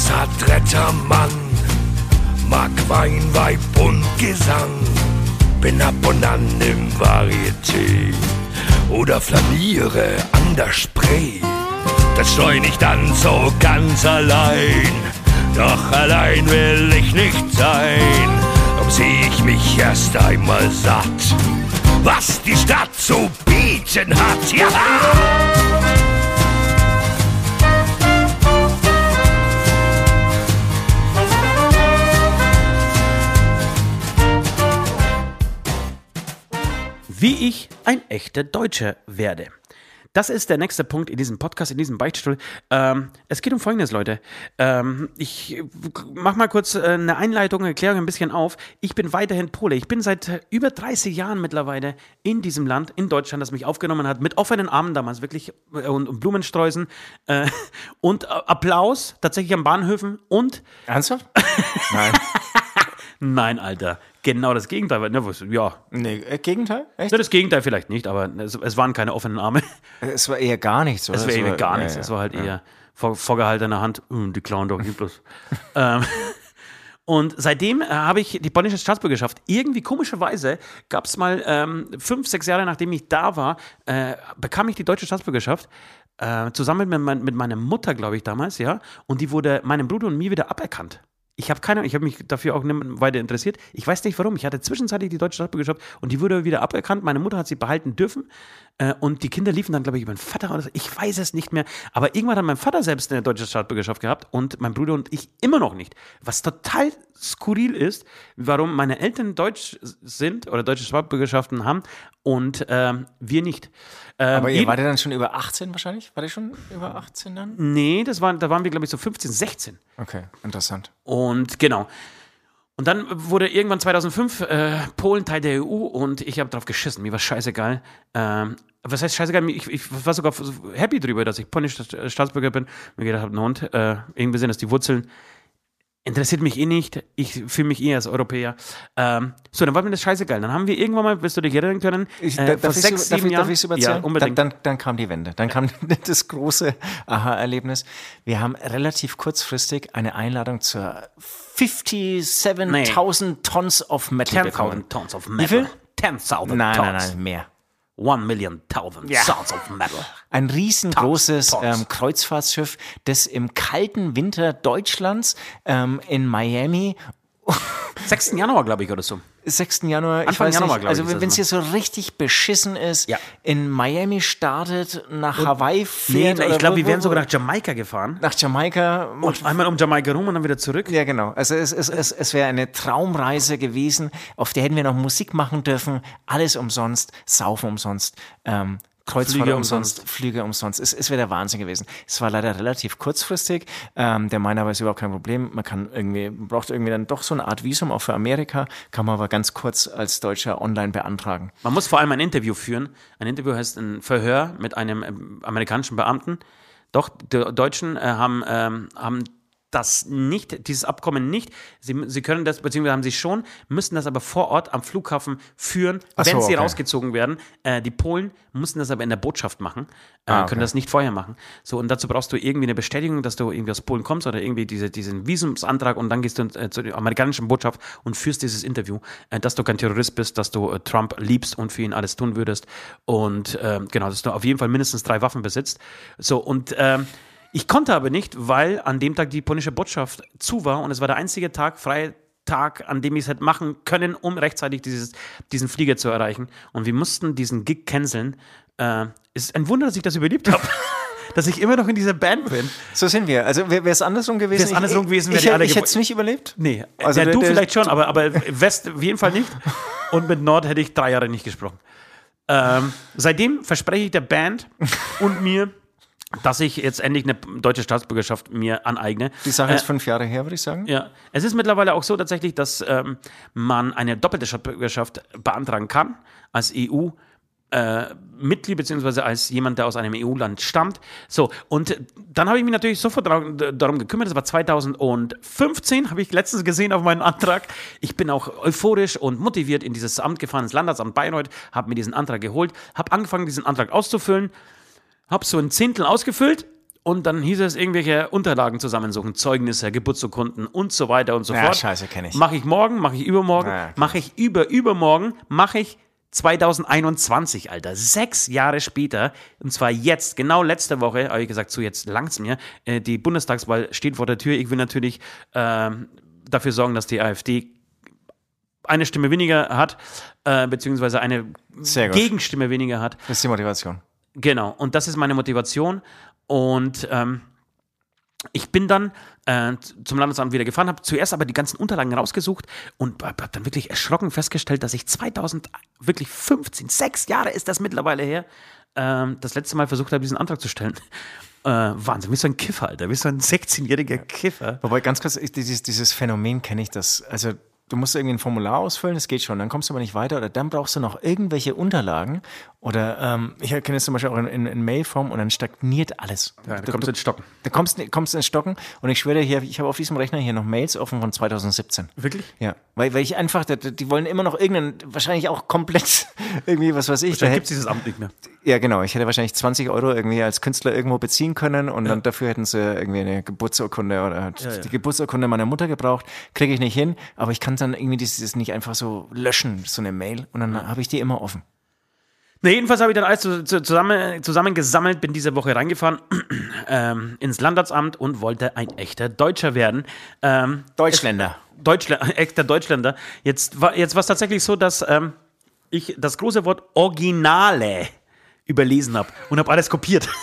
Ein ganz adretter Mann, mag Wein, Weib und Gesang. Bin ab und an im Varieté oder flaniere an der Spree. Das steu ich dann so ganz allein, doch allein will ich nicht sein. Darum seh ich mich erst einmal satt, was die Stadt zu bieten hat. Ja! Wie ich ein echter Deutscher werde. Das ist der nächste Punkt in diesem Podcast, in diesem Beichtstuhl. Ähm, es geht um Folgendes, Leute. Ähm, ich mach mal kurz äh, eine Einleitung, erkläre ein bisschen auf. Ich bin weiterhin Pole. Ich bin seit über 30 Jahren mittlerweile in diesem Land, in Deutschland, das mich aufgenommen hat, mit offenen Armen damals wirklich äh, und, und Blumensträußen äh, und äh, Applaus tatsächlich an Bahnhöfen und Ernsthaft? Nein. Nein, Alter, genau das Gegenteil. Ne, Ja, Nee, äh, Gegenteil? Echt? Ja, das Gegenteil vielleicht nicht, aber es, es waren keine offenen Arme. Es war eher gar nichts, oder? Es war eben gar nichts. ja, Es war halt eher vor, vorgehaltener Hand. "Hm, die klauen doch bloß. ähm, und seitdem äh, habe ich die polnische Staatsbürgerschaft. Irgendwie komischerweise gab es mal ähm, fünf, sechs Jahre nachdem ich da war, äh, bekam ich die deutsche Staatsbürgerschaft. Äh, zusammen mit, mein, mit meiner Mutter, glaube ich, damals, ja. Und die wurde meinem Bruder und mir wieder aberkannt. Ich habe keine, ich habe mich dafür auch nicht weiter interessiert. Ich weiß nicht warum. Ich hatte zwischenzeitlich die deutsche Staatsbürgerschaft und die wurde wieder aberkannt. Meine Mutter hat sie behalten dürfen und die Kinder liefen dann, glaube ich, über den Vater oder so. Ich weiß es nicht mehr. Aber irgendwann hat mein Vater selbst eine deutsche Staatsbürgerschaft gehabt und mein Bruder und ich immer noch nicht. Was total skurril ist, warum meine Eltern deutsch sind oder deutsche Staatsbürgerschaften haben und ähm, wir nicht. Ähm, Aber ihr wart ja dann schon über 18 wahrscheinlich? War ihr schon über 18 dann? nee, das waren, da waren wir, glaube ich, so 15, 16. Okay, interessant. Und genau. Und dann wurde irgendwann 2005 äh, Polen Teil der EU und ich habe drauf geschissen. Mir war scheißegal. Ähm, was heißt scheißegal? Ich, ich war sogar happy drüber, dass ich polnischer Staatsbürger bin. Mir gedacht habe, Hund, äh, irgendwie sind das die Wurzeln. Interessiert mich eh nicht. Ich fühle mich eh als Europäer. Ähm, so, dann war mir das scheißegal. Dann haben wir irgendwann mal, wirst du dich erinnern können, Ich, äh, vor darf ich sechs, darf sieben ich- Jahren. Darf ich überzeugen? Ja, unbedingt. Dann, dann, dann kam die Wende. Dann kam das große Aha-Erlebnis. Wir haben relativ kurzfristig eine Einladung zur 57.000 Tons of Metal 10.000 bekommen. Tons of Wie metal. viel? 10.000 Nein, Tons. nein, nein, mehr. One million thousand Ja. tons of metal. Ein riesengroßes Tons, Tons. ähm, Kreuzfahrtschiff, das im kalten Winter Deutschlands ähm, in Miami 6. Januar, glaube ich, oder so. 6. Januar, ich Anfang weiß Januar, nicht, ich, also wenn es hier so richtig beschissen ist, Ja. in Miami startet, nach Hawaii Nee, fährt. ich oder glaube, wir wären sogar nach Jamaika gefahren. nach Jamaika. Und einmal um Jamaika rum und dann wieder zurück. Ja, genau. Also es, es, es, es wäre eine Traumreise gewesen, auf der hätten wir noch Musik machen dürfen, alles umsonst, Saufen umsonst, ähm, Kreuzfahrt Flüge umsonst, umsonst. Flüge umsonst. Es, es wäre der Wahnsinn gewesen. Es war leider relativ kurzfristig. Ähm, der meiner war ist überhaupt kein Problem. Man kann irgendwie, man braucht irgendwie dann doch so eine Art Visum auch für Amerika, kann man aber ganz kurz als Deutscher online beantragen. Man muss vor allem ein Interview führen. Ein Interview heißt ein Verhör mit einem ähm, amerikanischen Beamten. Doch, die Deutschen äh, haben, ähm, haben das nicht, dieses Abkommen nicht. Sie, sie können das, beziehungsweise haben sie schon, müssen das aber vor Ort am Flughafen führen, so, wenn sie okay. rausgezogen werden. Äh, die Polen mussten das aber in der Botschaft machen, äh, Ah, okay. können das nicht vorher machen. So, und dazu brauchst du irgendwie eine Bestätigung, dass du irgendwie aus Polen kommst oder irgendwie diese, diesen Visumsantrag und dann gehst du äh, zur amerikanischen Botschaft und führst dieses Interview, äh, dass du kein Terrorist bist, dass du äh, Trump liebst und für ihn alles tun würdest und ähm, genau, dass du auf jeden Fall mindestens drei Waffen besitzt. So, und ähm, ich konnte aber nicht, weil an dem Tag die polnische Botschaft zu war und es war der einzige Tag, freie Tag, an dem ich es hätte machen können, um rechtzeitig dieses, diesen Flieger zu erreichen. Und wir mussten diesen Gig canceln. Äh, es ist ein Wunder, dass ich das überlebt habe. dass ich immer noch in dieser Band bin. So sind wir. Also wäre es andersrum gewesen? Wär's andersrum gewesen, ich, wären ich, alle ich, hätte es nicht überlebt. Nee, Also ja, der- du der- vielleicht schon, aber, aber West auf jeden Fall nicht. Und mit Nord hätte ich drei Jahre nicht gesprochen. Ähm, seitdem verspreche ich der Band und mir, dass ich jetzt endlich eine deutsche Staatsbürgerschaft mir aneigne. Die Sache ist Äh, fünf Jahre her, würde ich sagen. ja, es ist mittlerweile auch so tatsächlich, dass ähm, man eine doppelte Staatsbürgerschaft beantragen kann als EU. Äh, Mitglied beziehungsweise als jemand, der aus einem EU-Land stammt. So, und dann habe ich mich natürlich sofort darum, gekümmert. Das war 2015, habe ich letztens gesehen auf meinen Antrag. Ich bin auch euphorisch und motiviert in dieses Amt gefahren, ins Landratsamt Bayreuth, habe mir diesen Antrag geholt, habe angefangen, diesen Antrag auszufüllen, habe so ein Zehntel ausgefüllt und dann hieß es, irgendwelche Unterlagen zusammensuchen, Zeugnisse, Geburtsurkunden und so weiter und so Ja, fort. scheiße, kenn ich. Mache ich morgen, mache ich übermorgen, Ja, mache ich über übermorgen, mache ich 2021, Alter. Sechs Jahre später, und zwar jetzt, genau letzte Woche, habe ich gesagt, so jetzt langt's mir. Äh, die Bundestagswahl steht vor der Tür. Ich will natürlich ähm, dafür sorgen, dass die AfD eine Stimme weniger hat, äh, beziehungsweise eine. Gegenstimme weniger hat. Das ist die Motivation. Genau, und das ist meine Motivation. Und ähm, ich bin dann äh, zum Landesamt wieder gefahren, habe zuerst aber die ganzen Unterlagen rausgesucht und habe dann wirklich erschrocken festgestellt, dass ich 2000, wirklich 15, sechs Jahre ist das mittlerweile her, ähm, das letzte Mal versucht habe, diesen Antrag zu stellen. Äh, Wahnsinn, wie so ein Kiffer, Alter, wie so ein 16-jähriger Kiffer. Wobei ganz kurz, ich, dieses, dieses Phänomen kenne ich das. Also du musst irgendwie ein Formular ausfüllen, das geht schon, dann kommst du aber nicht weiter oder dann brauchst du noch irgendwelche Unterlagen oder ähm, ich kenne es zum Beispiel auch in, in, in Mailform und dann stagniert alles. Ja, da kommst du ins Stocken. Da kommst du kommst ins Stocken und ich schwöre hier, ich habe auf diesem Rechner hier noch Mails offen von 2017. Wirklich? Ja, weil, weil ich einfach, die, wollen immer noch irgendeinen, wahrscheinlich auch komplett irgendwie, was weiß ich. Da gibt es dieses Amt nicht mehr. ja, genau, ich hätte wahrscheinlich 20 Euro irgendwie als Künstler irgendwo beziehen können und dann dafür hätten sie irgendwie eine Geburtsurkunde oder ja. die Geburtsurkunde meiner Mutter gebraucht. Kriege ich nicht hin, aber ich kann dann irgendwie dieses nicht einfach so löschen, so eine Mail und dann habe ich die immer offen. Ne, jedenfalls habe ich dann alles zu, zu, zusammen, zusammengesammelt, bin diese Woche reingefahren ähm, ins Landratsamt und wollte ein echter Deutscher werden. Ähm, Deutschländer. Deutschland, echter Deutschländer. Jetzt war jetzt war es tatsächlich so, dass ähm, ich das große Wort Originale überlesen habe und habe alles kopiert.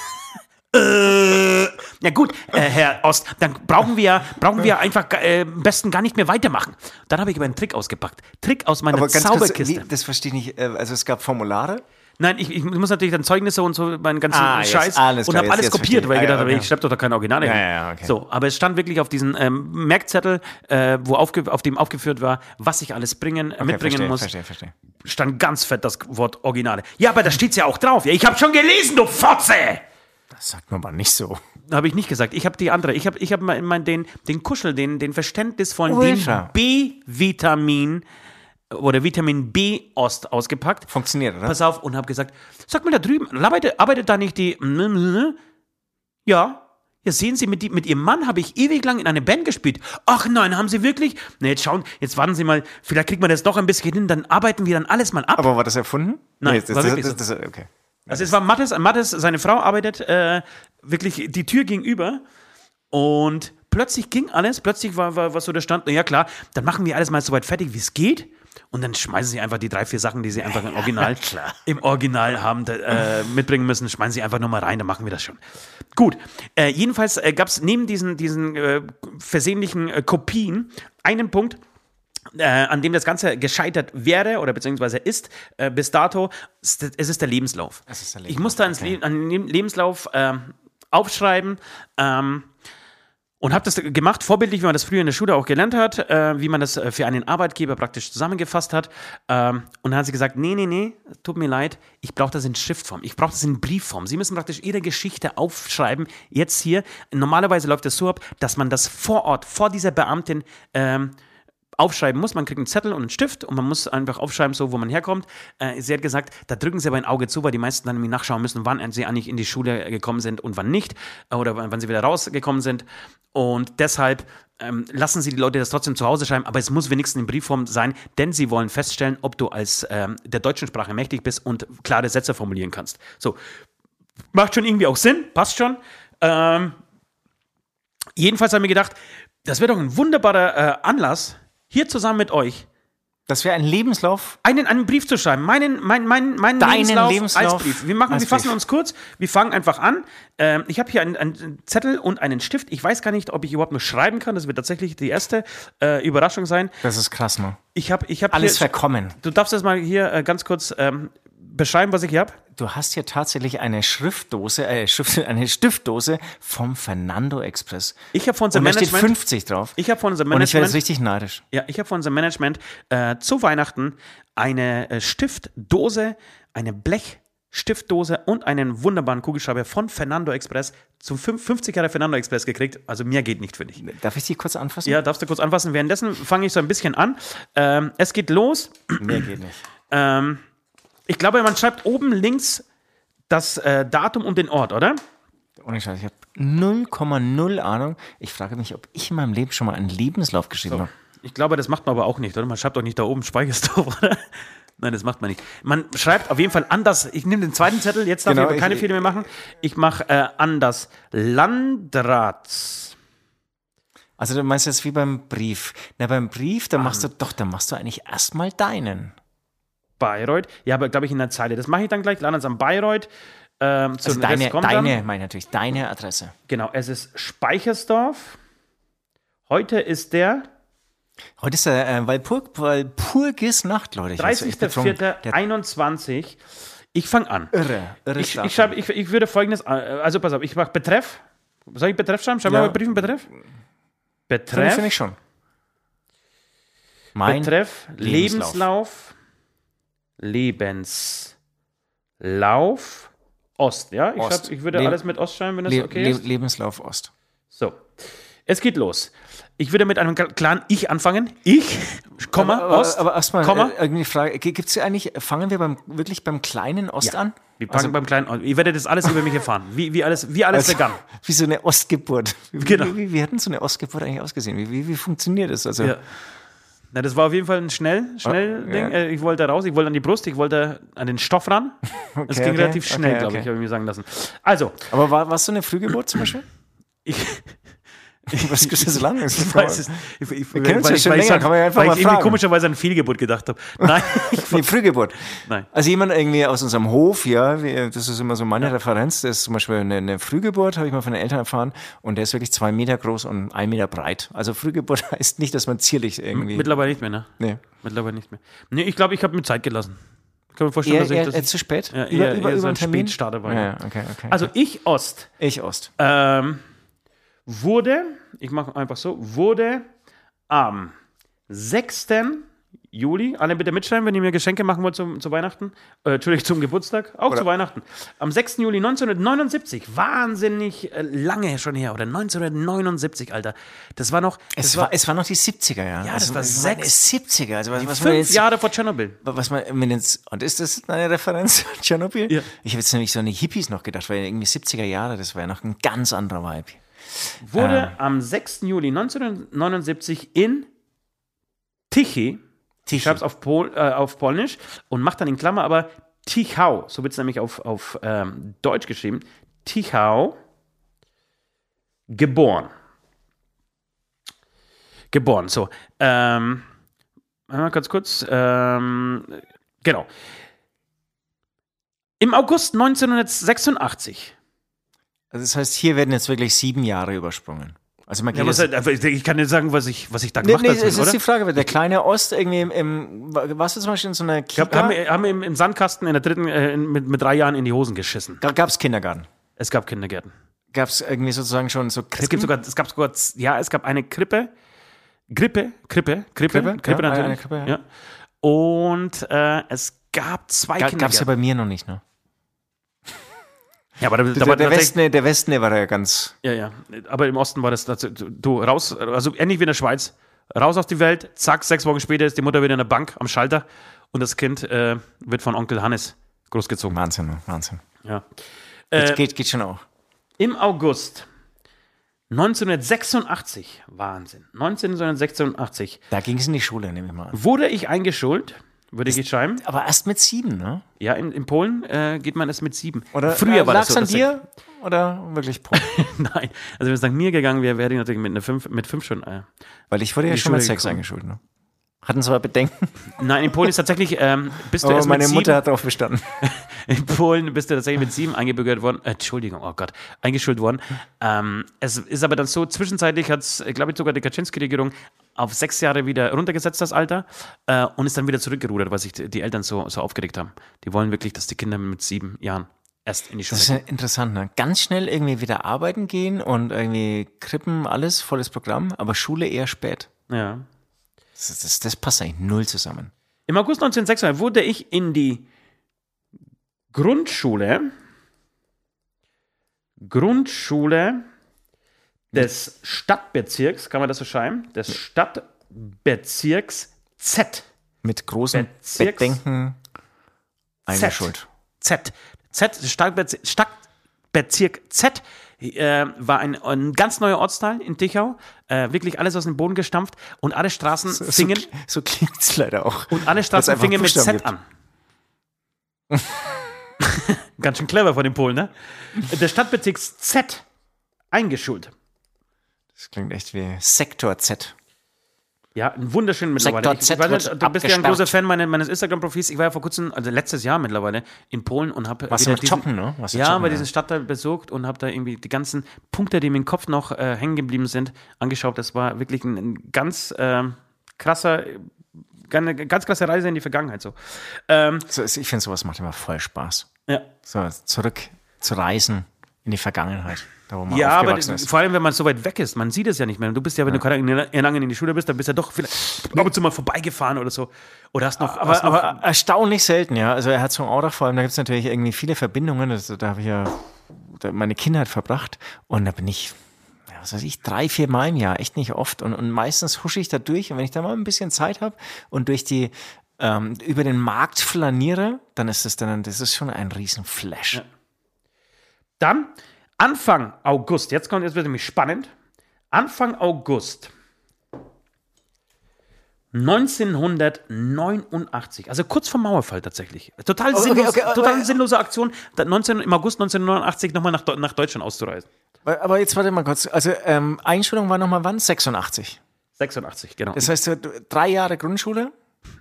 Äh, ja gut, äh, Herr Ost, dann brauchen wir, brauchen wir einfach äh, am besten gar nicht mehr weitermachen. Dann habe ich aber einen Trick ausgepackt. Trick aus meiner ganz kurz, Zauberkiste. wie, das verstehe ich nicht. äh, Also es gab Formulare. Nein, ich, ich muss natürlich dann Zeugnisse und so, meinen ganzen Ah, Scheiß alles und habe alles kopiert, verstehe weil ich ich. Ah, gedacht habe, okay. ich schreibe doch da keine Originale Ja, ja, okay. So, aber es stand wirklich auf diesem ähm, Merkzettel, äh, wo aufge auf dem aufgeführt war, was ich alles bringen, äh, mitbringen verstehe, muss. verstehe, verstehe. Stand ganz fett das Wort Originale. Ja, aber da steht's ja auch drauf. Ja, ich habe schon gelesen, du Fotze! Das sagt man mal nicht so. Habe ich nicht gesagt. Ich habe die andere. Ich habe ich hab mein, mein, den, den Kuschel, den, den verständnisvollen, Ultra. den B-Vitamin oder Vitamin B-Ost ausgepackt. Funktioniert, oder? Pass auf und habe gesagt, sag mal da drüben, arbeitet, arbeitet da nicht die. Ja. Ja, sehen Sie, mit, die, mit Ihrem Mann habe ich ewig lang in einer Band gespielt. Ach nein, haben Sie wirklich? Na, jetzt schauen, jetzt warten Sie mal, vielleicht kriegt man das noch ein bisschen hin, dann arbeiten wir dann alles mal ab. Aber war das erfunden? Nein, das, war das, wirklich das, das, okay. Also es war Mattes, Mattes seine Frau arbeitet äh, wirklich die Tür gegenüber und plötzlich ging alles, plötzlich war, war was so der Stand, na ja klar, dann machen wir alles mal so weit fertig, wie es geht und dann schmeißen sie einfach die drei, vier Sachen, die sie einfach im Original, im Original haben, äh, mitbringen müssen, schmeißen sie einfach nur mal rein, dann machen wir das schon. Gut, äh, jedenfalls äh, gab es neben diesen, diesen äh, versehentlichen äh, Kopien einen Punkt, äh, an dem das Ganze gescheitert wäre oder beziehungsweise ist äh, bis dato, es ist der Lebenslauf. Ist der Ich muss da ins okay. Le an den Lebenslauf ähm, aufschreiben, ähm, Und habe das gemacht, vorbildlich, wie man das früher in der Schule auch gelernt hat, äh, wie man das äh, für einen Arbeitgeber praktisch zusammengefasst hat. Ähm, und dann hat sie gesagt, nee, nee, nee, tut mir leid, ich brauche das in Schriftform, ich brauche das in Briefform. Sie müssen praktisch Ihre Geschichte aufschreiben, jetzt hier. Normalerweise läuft es so ab, dass man das vor Ort, vor dieser Beamtin ähm, aufschreiben muss. Man kriegt einen Zettel und einen Stift und man muss einfach aufschreiben, so wo man herkommt. Äh, sie hat gesagt, da drücken sie aber ein Auge zu, weil die meisten dann irgendwie nachschauen müssen, wann sie eigentlich in die Schule gekommen sind und wann nicht äh, oder wann sie wieder rausgekommen sind. Und deshalb ähm, lassen sie die Leute das trotzdem zu Hause schreiben, aber es muss wenigstens in Briefform sein, denn sie wollen feststellen, ob du als ähm, der deutschen Sprache mächtig bist und klare Sätze formulieren kannst. So, macht schon irgendwie auch Sinn, passt schon. Ähm, jedenfalls haben wir gedacht, das wäre doch ein wunderbarer äh, Anlass, hier zusammen mit euch Das wäre ein Lebenslauf. einen, einen Brief zu schreiben. Meinen, mein, mein, meinen Deinen Lebenslauf, Lebenslauf als Brief. Wir, machen, als wir fassen Brief. uns kurz. Wir fangen einfach an. Ähm, ich habe hier einen, einen Zettel und einen Stift. Ich weiß gar nicht, ob ich überhaupt nur schreiben kann. Das wird tatsächlich die erste äh, Überraschung sein. Das ist krass, ne? Ich habe ich hab Alles hier, verkommen. Du darfst das mal hier äh, ganz kurz ähm, beschreiben, was ich hier habe. Du hast hier tatsächlich eine Schriftdose, äh, Schrift, eine Stiftdose vom Fernando Express. Ich habe von unserem Und da steht Management. 50 drauf. Ich habe von unserem Und ich werde Management. jetzt richtig neidisch. Ja, ich habe von unserem Management äh, zu Weihnachten eine äh, Stiftdose, eine Blechstiftdose und einen wunderbaren Kugelschreiber von Fernando Express zum fünf- 50 Jahre Fernando Express gekriegt. Also mehr geht nicht für dich. Darf ich die kurz anfassen? Ja, darfst du kurz anfassen. Währenddessen fange ich so ein bisschen an. Ähm, es geht los. Mehr geht nicht. Ähm, ich glaube, man schreibt oben links das äh, Datum und den Ort, oder? Ohne Scheiß, ich habe 0,0 Ahnung. Ich frage mich, ob ich in meinem Leben schon mal einen Lebenslauf geschrieben habe. Ich glaube, das macht man aber auch nicht, oder? Man schreibt doch nicht da oben Speichersdorf, oder? Nein, das macht man nicht. Man schreibt auf jeden Fall anders. Ich nehme den zweiten Zettel, jetzt darf Genau, ich aber keine ich- Fehler mehr machen. Ich mache äh, an das Landrats. Also du meinst jetzt wie beim Brief. Na, beim Brief, da machst du doch, da machst du eigentlich erstmal deinen. Bayreuth. Ja, aber glaube ich in der Zeile. Das mache ich dann gleich. Landrats am Bayreuth. Ähm, zu Also Rest deine, deine, meine natürlich, deine Adresse. Genau, es ist Speichersdorf. Heute ist der Heute ist der äh, Walpurg, Walpurgis Nacht, Leute. Ich werd so echt betrunken. Der 30.04.21. Ich fange an. irre, irre Ich, ich, schreibe, ich, ich würde folgendes, äh, also pass auf, ich mache Betreff. Soll ich Betreff schreiben? Schreib Ja. mal Briefen Betreff. Finde Betreff, find ich schon. Mein Betreff, Lebenslauf. Lebenslauf, Lebenslauf, Ost, ja? Ich, Ost. schreib, ich würde Le- alles mit Ost schreiben, wenn das Le okay Le ist. Lebenslauf Ost. So, es geht los. Ich würde mit einem kla- klaren Ich anfangen. Ich, Komma, aber, Ost, aber erstmal Komma. äh, irgendwie Frage, gibt es eigentlich, fangen wir beim, wirklich beim kleinen Ost an? Wir fangen beim kleinen, ihr werdet das alles über mich erfahren, wie, wie alles, wie alles Also, begann. Wie so eine Ostgeburt. Wie, Genau. wie, wie, wie hat denn so eine Ostgeburt eigentlich ausgesehen? Wie, wie, wie funktioniert das? Also, Ja. Na, das war auf jeden Fall ein schnell, schnell Oh, Ding. ja. Äh, Ich wollte raus, ich wollte an die Brust, ich wollte an den Stoff ran. das Okay, ging okay, relativ schnell, okay, glaube ich, habe ich mir sagen lassen. Also, Aber war, warst du eine Frühgeburt zum Beispiel? ich, Was ist das so lang? Das ich weiß es. Ich, ich, Wir kennen uns ja ich, schon ich, länger, an- kann man ja einfach weil mal ich fragen. komischerweise an Fehlgeburt gedacht habe. Nein, Nee, Frühgeburt. Nein. Also jemand irgendwie aus unserem Hof, ja, das ist immer so meine Referenz, das ist zum Beispiel eine, eine Frühgeburt, habe ich mal von den Eltern erfahren, und der ist wirklich zwei Meter groß und ein Meter breit. Also Frühgeburt heißt nicht, dass man zierlich irgendwie. mittlerweile nicht mehr, ne? nee. Mittlerweile nicht mehr. Nee, ich glaube, ich habe mir Zeit gelassen. Ich kann mir vorstellen, Eher, dass ich eher, das eher zu spät? Ja, eher- eher so ein einen Termin? Spätstarter war, Ja, ja. ja, okay, okay. Also ich Ost ich Ost. ähm, wurde, ich mache einfach so, wurde am 6. Juli, alle bitte mitschreiben, wenn ihr mir Geschenke machen wollt zum, zu Weihnachten, äh, Entschuldigung, zum Geburtstag, auch zu Weihnachten. Am 6. Juli 1979, wahnsinnig äh, lange schon her, oder 1979, Alter. Das war noch, das Es war, es war noch die 70er, ja. Ja, das war es sechs- die 70er. Also was, was fünf jetzt, Jahre vor Tschernobyl. was man ins, und ist das eine Referenz Tschernobyl? Ja. Ich habe jetzt nämlich so an die Hippies noch gedacht, weil irgendwie 70er Jahre, das war ja noch ein ganz anderer Vibe. Wurde Ah. am 6. Juli 1979 in Tichy, ich schreibe es auf, Pol, äh, auf Polnisch und mache dann in Klammer aber Tichau, so wird es nämlich auf, auf ähm, Deutsch geschrieben, Tichau, geboren. Geboren, so. Ähm, mal ganz kurz. Ähm, genau. Im August 1986 Also das heißt, hier werden jetzt wirklich sieben Jahre übersprungen. Also man geht Ja, was, halt- ich kann nicht sagen, was ich, was ich da Nee, gemacht nee, habe, es ist oder? die Frage, der kleine Ost irgendwie im, im warst du zum Beispiel in so einer hab, Kita? haben, wir- haben im, im Sandkasten in der dritten, äh, mit, mit drei Jahren in die Hosen geschissen. Gab es Kindergarten? Es gab Kindergärten. gab es irgendwie sozusagen schon so Krippen? Es gibt sogar, es gab sogar, ja, es gab eine Krippe, Grippe, Krippe, Krippe, Krippe, Krippe ja, natürlich. eine Krippe, ja. ja. Und äh, es gab zwei Ga, Kinder. gab es ja bei mir noch nicht, ne? Ja, aber da, da Der, war der, Westen, der Westen, der war da ja ganz. Ja, ja. Aber im Osten war das, das du raus, also ähnlich wie in der Schweiz, raus auf die Welt, zack, sechs Wochen später ist die Mutter wieder in der Bank am Schalter und das Kind äh, wird von Onkel Hannes großgezogen. Wahnsinn? Wahnsinn. Ja. Geht, Äh, geht, geht schon auch. Im August 1986, Wahnsinn, 1986 Da ging es in die Schule, nehme ich mal an. wurde ich eingeschult, würde ich schreiben. Aber erst mit sieben, ne? Ja, in, in Polen äh, geht man es mit sieben. Oder Früher äh, war das so. an dir oder wirklich Paul? Nein, also wenn es nach mir gegangen wäre, wäre ich natürlich mit, einer fünf, mit fünf schon. Äh, Weil ich wurde ja schon mit Schule sechs gekommen. eingeschult, ne? Hatten zwar Bedenken, Nein, in Polen ist tatsächlich, ähm, bist du aber erst mit meine sieben, Mutter hat darauf bestanden. in Polen bist du tatsächlich mit sieben eingebürgert worden, äh, Entschuldigung, oh Gott, eingeschult worden. Ähm, es ist aber dann so, zwischenzeitlich hat es, glaube ich, sogar die Kaczynski-Regierung auf sechs Jahre wieder runtergesetzt, das Alter, äh, und ist dann wieder zurückgerudert, weil sich die, die Eltern so, so aufgeregt haben. Die wollen wirklich, dass die Kinder mit sieben Jahren erst in die Schule Das ist ja interessant, ne? Ganz schnell irgendwie wieder arbeiten gehen und irgendwie Krippen, alles, volles Programm, aber Schule eher spät. Ja. Das, das, das passt eigentlich null zusammen. Im August 1996 wurde ich in die Grundschule, Grundschule des Stadtbezirks, kann man das so schreiben? Des Stadtbezirks Z. Mit großen Bezirks- Bedenken eingeschult. Z. Z, das Stadtbezirk, Stadtbezirk Z äh, war ein, ein ganz neuer Ortsteil in Tichau. Äh, wirklich alles aus dem Boden gestampft und alle Straßen So, fingen. so klingt es leider auch. Und alle Straßen fingen mit Z an. Ganz schön clever von den Polen, ne? Der Stadtbezirk Z eingeschult. Das klingt echt wie Sektor Z. Ja, ein wunderschön mittlerweile. Ich, ich weiß du bist ja ein großer Fan meine, meines Instagram-Profils. Ich war ja vor kurzem, also letztes Jahr mittlerweile, in Polen und habe du mit Joggen, ne? Du Ja, bei ja. diesem Stadtteil besucht und habe da irgendwie die ganzen Punkte, die mir im Kopf noch äh, hängen geblieben sind, angeschaut. Das war wirklich ein, ein ganz ähm, krasser, eine ganz krasse Reise in die Vergangenheit. So. Ähm, So, ich finde, sowas macht immer voll Spaß. ja. So, zurück zu reisen in die Vergangenheit. Da, Ja, aber ist. vor allem, wenn man so weit weg ist, man sieht es ja nicht mehr. Du bist ja, wenn du gerade in Erlangen in die Schule bist, dann bist du ja doch vielleicht ab und zu mal vorbeigefahren oder so. Oder hast noch, hast Aber, noch aber erstaunlich selten, ja. Also Herzog-Aurach vor allem, da gibt es natürlich irgendwie viele Verbindungen. Das, da habe ich ja meine Kindheit verbracht. Und da bin ich, ja, was weiß ich, drei, vier Mal im Jahr, echt nicht oft. Und, und meistens husche ich da durch. Und wenn ich da mal ein bisschen Zeit habe und durch die ähm, über den Markt flaniere, dann ist das dann, das ist schon ein Riesenflash. Dann Anfang August, jetzt kommt, jetzt wird nämlich spannend. Anfang August 1989, also kurz vor Mauerfall tatsächlich. Total, Okay, sinnlos, okay, okay, total sinnlose Aktion, da 19, im August 1989 nochmal nach, nach Deutschland auszureisen. Aber jetzt warte mal kurz. Also ähm, Einschulung war nochmal wann? 86. 86, genau. Das heißt, drei Jahre Grundschule?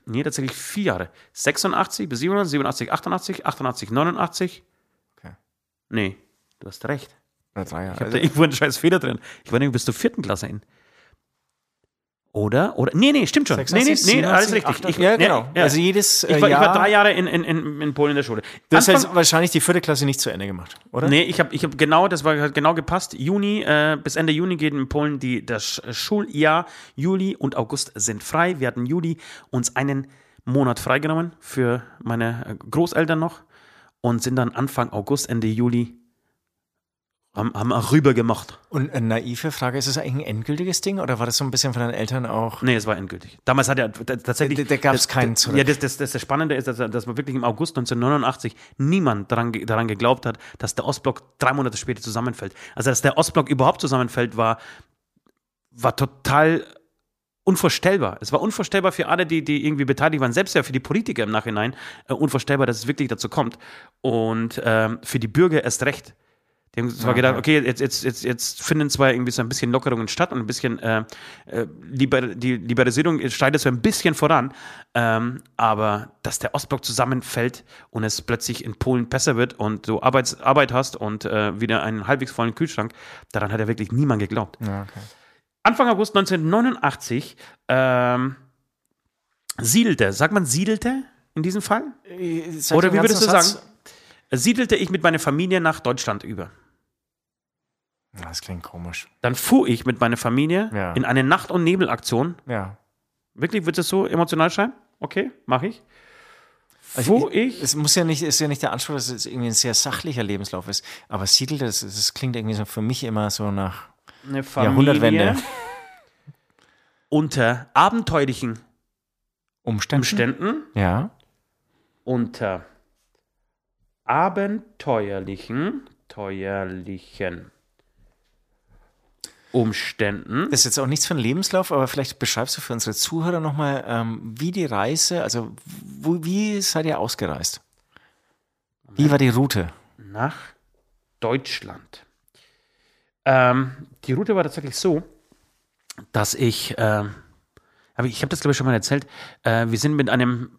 nee, tatsächlich vier Jahre. 86 bis 87, 87, 88, 88, 89. Okay. Nee, du hast recht. Oder drei Jahre. Ich habe Also, da irgendwo einen scheiß Fehler drin. Ich war nämlich bis zur vierten Klasse in. Oder? Oder? Nee, nee, stimmt schon. 86, nee, nee, nee, alles 87, richtig. 88, ja, genau. ja. Also jedes äh, ich, war, Jahr. ich war drei Jahre in, in, in, in Polen in der Schule. Das Anfang- heißt wahrscheinlich die vierte Klasse nicht zu Ende gemacht, oder? Nee, ich habe ich hab genau, das war hat genau gepasst. Juni, äh, bis Ende Juni geht in Polen die, das Sch- Schuljahr. Juli und August sind frei. Wir hatten Juli uns einen Monat freigenommen für meine äh, Großeltern noch und sind dann Anfang August, Ende Juli haben, haben auch rüber gemacht. Und eine naive Frage, ist das eigentlich ein endgültiges Ding oder war das so ein bisschen von deinen Eltern auch? Nee, es war endgültig. Damals hat er tatsächlich. Da- da gab's das- keinen zurück. Ja, das, das, das, das Spannende ist, dass, dass man wirklich im August 1989 niemand daran, daran geglaubt hat, dass der Ostblock drei Monate später zusammenfällt. Also, dass der Ostblock überhaupt zusammenfällt, war, war total unvorstellbar. Es war unvorstellbar für alle, die, die irgendwie beteiligt waren, selbst ja für die Politiker im Nachhinein, äh, unvorstellbar, dass es wirklich dazu kommt. Und ähm, für die Bürger erst recht. Die haben zwar gedacht, okay, jetzt, jetzt, jetzt, jetzt finden zwar irgendwie so ein bisschen Lockerungen statt und ein bisschen äh, äh, liber, die Liberalisierung schreitet so ein bisschen voran, ähm, aber dass der Ostblock zusammenfällt und es plötzlich in Polen besser wird und du Arbeits, Arbeit hast und äh, wieder einen halbwegs vollen Kühlschrank, daran hat ja wirklich niemand geglaubt. Ja, okay. Anfang August 1989 ähm, siedelte, sagt man siedelte in diesem Fall? Oder wie würdest du sagen? Siedelte ich mit meiner Familie nach Deutschland über. Das klingt komisch. Dann fuhr ich mit meiner Familie Ja. in eine Nacht- und Nebelaktion. Ja. Wirklich, wird es so emotional sein? Okay, mache ich. Also Fuhr ich, Es muss ja nicht, ist ja nicht der Anspruch, dass es irgendwie ein sehr sachlicher Lebenslauf ist. Aber Siedel, das, das klingt irgendwie so für mich immer so nach eine Jahrhundertwende. Familie unter abenteuerlichen Umständen. Umständen, Ja. unter abenteuerlichen, teuerlichen Umständen. Das ist jetzt auch nichts für einen Lebenslauf, aber vielleicht beschreibst du für unsere Zuhörer nochmal, ähm, wie die Reise, also wo, wie seid ihr ausgereist? Wie war die Route? nach Deutschland. Ähm, die Route war tatsächlich so, dass ich, ähm, aber ich habe das glaube ich schon mal erzählt, äh, wir sind mit einem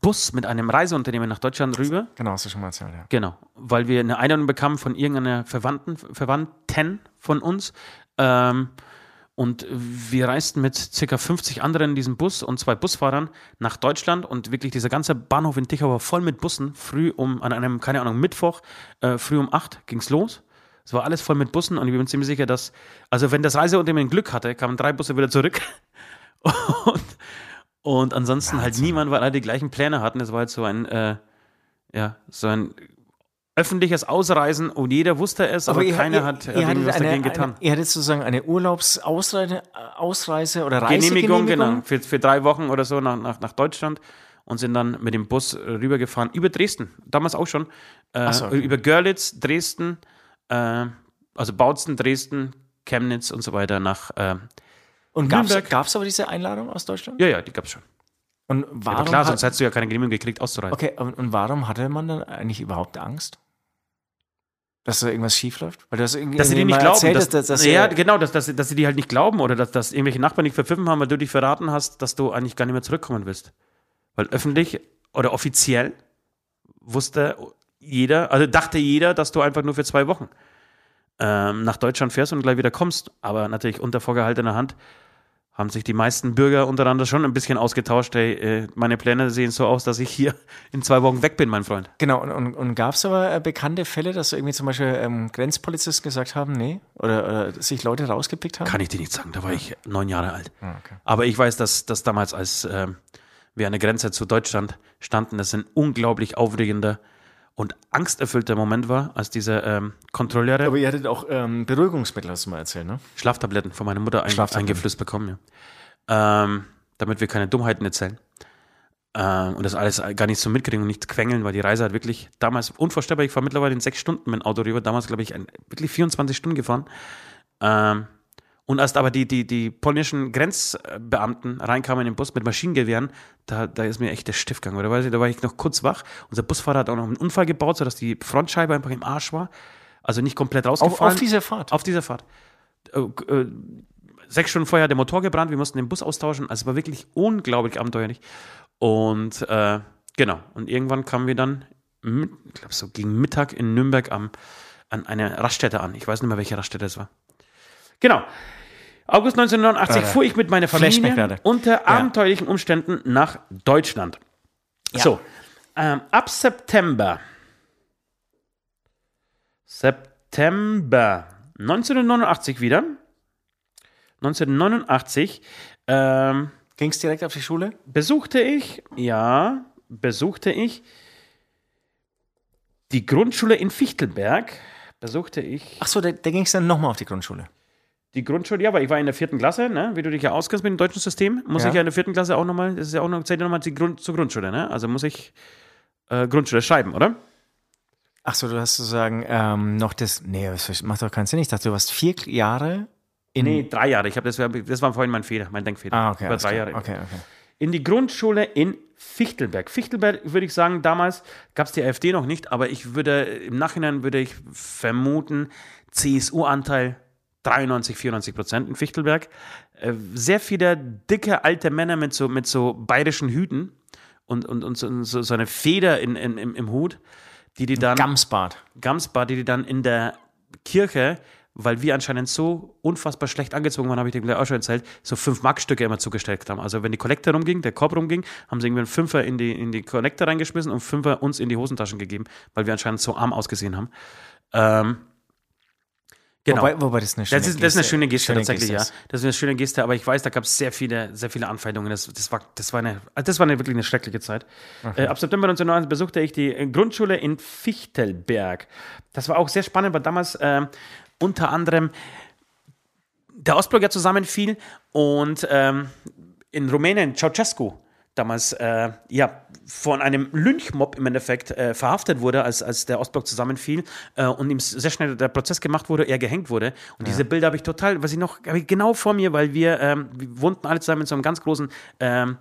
Bus, mit einem Reiseunternehmen nach Deutschland rüber. Genau, hast du schon mal erzählt, ja. Genau, weil wir eine Einladung bekamen von irgendeiner Verwandten, Verwandten von uns. Ähm, und wir reisten mit circa 50 anderen in diesem Bus und zwei Busfahrern nach Deutschland und wirklich dieser ganze Bahnhof in Tichau war voll mit Bussen. Früh um, an einem, keine Ahnung, Mittwoch, äh, früh um 8 ging's los. Es war alles voll mit Bussen und ich bin ziemlich sicher, dass, also wenn das Reiseunternehmen Glück hatte, kamen drei Busse wieder zurück. Und, und ansonsten halt niemand, weil alle die gleichen Pläne hatten. Es war halt so ein, äh, ja, so ein öffentliches Ausreisen und jeder wusste es, aber, ihr- keiner ihr- hat, ihr hattet irgendwas eine, dagegen getan. Eine, ihr hattet sozusagen eine Urlaubsausreise Ausreise oder Genehmigung, Reisegenehmigung. genau, für, für drei Wochen oder so nach, nach, nach Deutschland und sind dann mit dem Bus äh, rübergefahren über Dresden, damals auch schon, äh, so, okay. über Görlitz, Dresden, äh, also Bautzen, Dresden, Chemnitz und so weiter nach, äh, Und gab es aber diese Einladung aus Deutschland? ja, ja, die gab's schon. Und Ja, warum, aber klar, sonst hättest du ja keine Genehmigung gekriegt, auszureisen. okay, und, und warum hatte man dann eigentlich überhaupt Angst? Dass da irgendwas schief läuft? Weil du hast irgendwie Dass sie dir nicht glauben. erzählt, dass, dass, dass, ja, genau, dass, dass, dass sie dir halt nicht glauben oder dass, dass irgendwelche Nachbarn nicht verpfiffen haben, weil du dich verraten hast, dass du eigentlich gar nicht mehr zurückkommen willst. Weil öffentlich oder offiziell wusste jeder, also dachte jeder, dass du einfach nur für zwei Wochen ähm, nach Deutschland fährst und gleich wieder kommst. Aber natürlich unter vorgehaltener Hand haben sich die meisten Bürger untereinander schon ein bisschen ausgetauscht. Hey, äh, meine Pläne sehen so aus, dass ich hier in zwei Wochen weg bin, mein Freund. Genau, und, und, und gab es aber äh, bekannte Fälle, dass irgendwie zum Beispiel ähm, Grenzpolizisten gesagt haben, nee, oder, oder sich Leute rausgepickt haben? Kann ich dir nicht sagen, da war ich neun Jahre alt. Ah, okay. Aber ich weiß, dass das damals, als ähm, wir an der Grenze zu Deutschland standen, das ein unglaublich aufregender und angsterfüllter Moment war, als diese ähm, Kontrolleure Aber ihr hattet auch ähm, Beruhigungsmittel, hast du mal erzählt, ne? Schlaftabletten von meiner Mutter eingeflößt bekommen, ja. Ähm, damit wir keine Dummheiten erzählen. Ähm, und das alles gar nicht so mitkriegen und nicht quengeln, weil die Reise hat wirklich damals unvorstellbar. Ich war mittlerweile in sechs Stunden mit dem Auto rüber. Damals, glaube ich, ein, wirklich 24 Stunden gefahren. Ähm, und als aber die, die, die polnischen Grenzbeamten reinkamen in den Bus mit Maschinengewehren, da, da ist mir echt der Stift gegangen. Da war, ich, da war ich noch kurz wach. Unser Busfahrer hat auch noch einen Unfall gebaut, sodass die Frontscheibe einfach im Arsch war. Also nicht komplett Auf, rausgefallen. auf dieser Fahrt. Auf dieser Fahrt. Äh, äh, sechs Stunden vorher hat der Motor gebrannt, wir mussten den Bus austauschen. Also es war wirklich unglaublich abenteuerlich. Und äh, genau, und irgendwann kamen wir dann, ich glaube so gegen Mittag in Nürnberg am, an eine Raststätte an. Ich weiß nicht mehr, welche Raststätte es war. Genau. August 1989 Gerade. fuhr ich mit meiner Familie unter abenteuerlichen Umständen nach Deutschland. So, ähm, ab September September 1989 wieder. 1989 ähm, Ging es direkt auf die Schule? besuchte ich, ja, besuchte ich die Grundschule in Fichtelberg. Besuchte ich Ach so, da, da ging es dann nochmal auf die Grundschule. Die Grundschule, ja, weil ich war in der vierten Klasse, ne? wie du dich ja auskennst mit dem deutschen System, muss Ja. ich ja in der vierten Klasse auch nochmal, das ist ja auch noch, zählt ja nochmal Grund, zur Grundschule, ne? also muss ich äh, Grundschule schreiben, oder? Ach so, du hast sozusagen ähm, noch das. Nee, das macht doch keinen Sinn. Ich dachte, du warst vier Jahre in. Nee, drei Jahre, ich habe das, war- das war vorhin mein Fehler, mein Denkfehler. Ah, okay. Alles drei klar. Jahre. Okay, okay. in die Grundschule in Fichtelberg. Fichtelberg würde ich sagen, damals gab es die AfD noch nicht, aber ich würde, im Nachhinein würde ich vermuten, CSU-Anteil 93, 94 Prozent in Fichtelberg. Äh, Sehr viele dicke alte Männer mit so, mit so bayerischen Hüten und, und, und so, so, eine Feder in, in, im, im Hut, die die dann Gamsbad. Gamsbad, die die dann in der Kirche, weil wir anscheinend so unfassbar schlecht angezogen waren, habe ich dir gleich auch schon erzählt, so fünf Markstücke immer zugesteckt haben. Also wenn die Kollekte rumging, der Korb rumging, haben sie irgendwie einen Fünfer in die, in die Kollekte reingeschmissen und Fünfer uns in die Hosentaschen gegeben, weil wir anscheinend so arm ausgesehen haben. Ähm, Genau. Wobei, wobei das eine schöne Das ist, das ist eine schöne Geste schöne tatsächlich, Geste ja. Das ist eine schöne Geste, aber ich weiß, da gab es sehr viele, sehr viele Anfeindungen. Das, das, war, das, war eine, also das war eine, wirklich eine schreckliche Zeit. Äh, ab September 1990 besuchte ich die äh, Grundschule in Fichtelberg. Das war auch sehr spannend, weil damals ähm, unter anderem der Ostblock ja zusammenfiel und ähm, in Rumänien Ceausescu damals äh, ja von einem Lynchmob im Endeffekt äh, verhaftet wurde, als, als der Ostblock zusammenfiel äh, und ihm sehr schnell der Prozess gemacht wurde, er gehängt wurde. Und diese Bilder habe ich total, was ich noch, ich genau vor mir, weil wir, ähm, wir wohnten alle zusammen in so einem ganz großen ähm,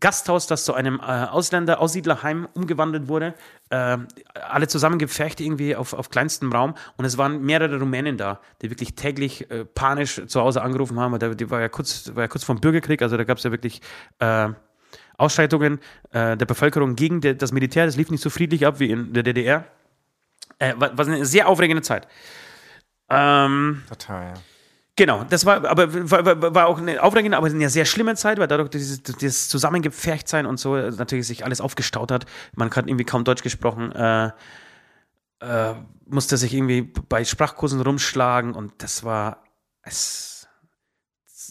Gasthaus, das zu einem äh, Ausländer, Aussiedlerheim umgewandelt wurde. Äh, alle zusammen gepfercht irgendwie auf, auf kleinstem Raum. Und es waren mehrere Rumänen da, die wirklich täglich äh, panisch zu Hause angerufen haben. Der, die war ja kurz, war ja kurz vom Bürgerkrieg, also da gab es ja wirklich äh, Ausschreitungen äh, der Bevölkerung gegen de, das Militär. Das lief nicht so friedlich ab wie in der DDR. Äh, war, war eine sehr aufregende Zeit. Ähm, Total, ja. Genau, das war aber war, war, war auch eine aufregende, aber eine sehr schlimme Zeit, weil dadurch dieses, dieses Zusammengepferchtsein und so äh, natürlich sich alles aufgestaut hat. Man hat irgendwie kaum Deutsch gesprochen, äh, äh, musste sich irgendwie bei Sprachkursen rumschlagen und das war es,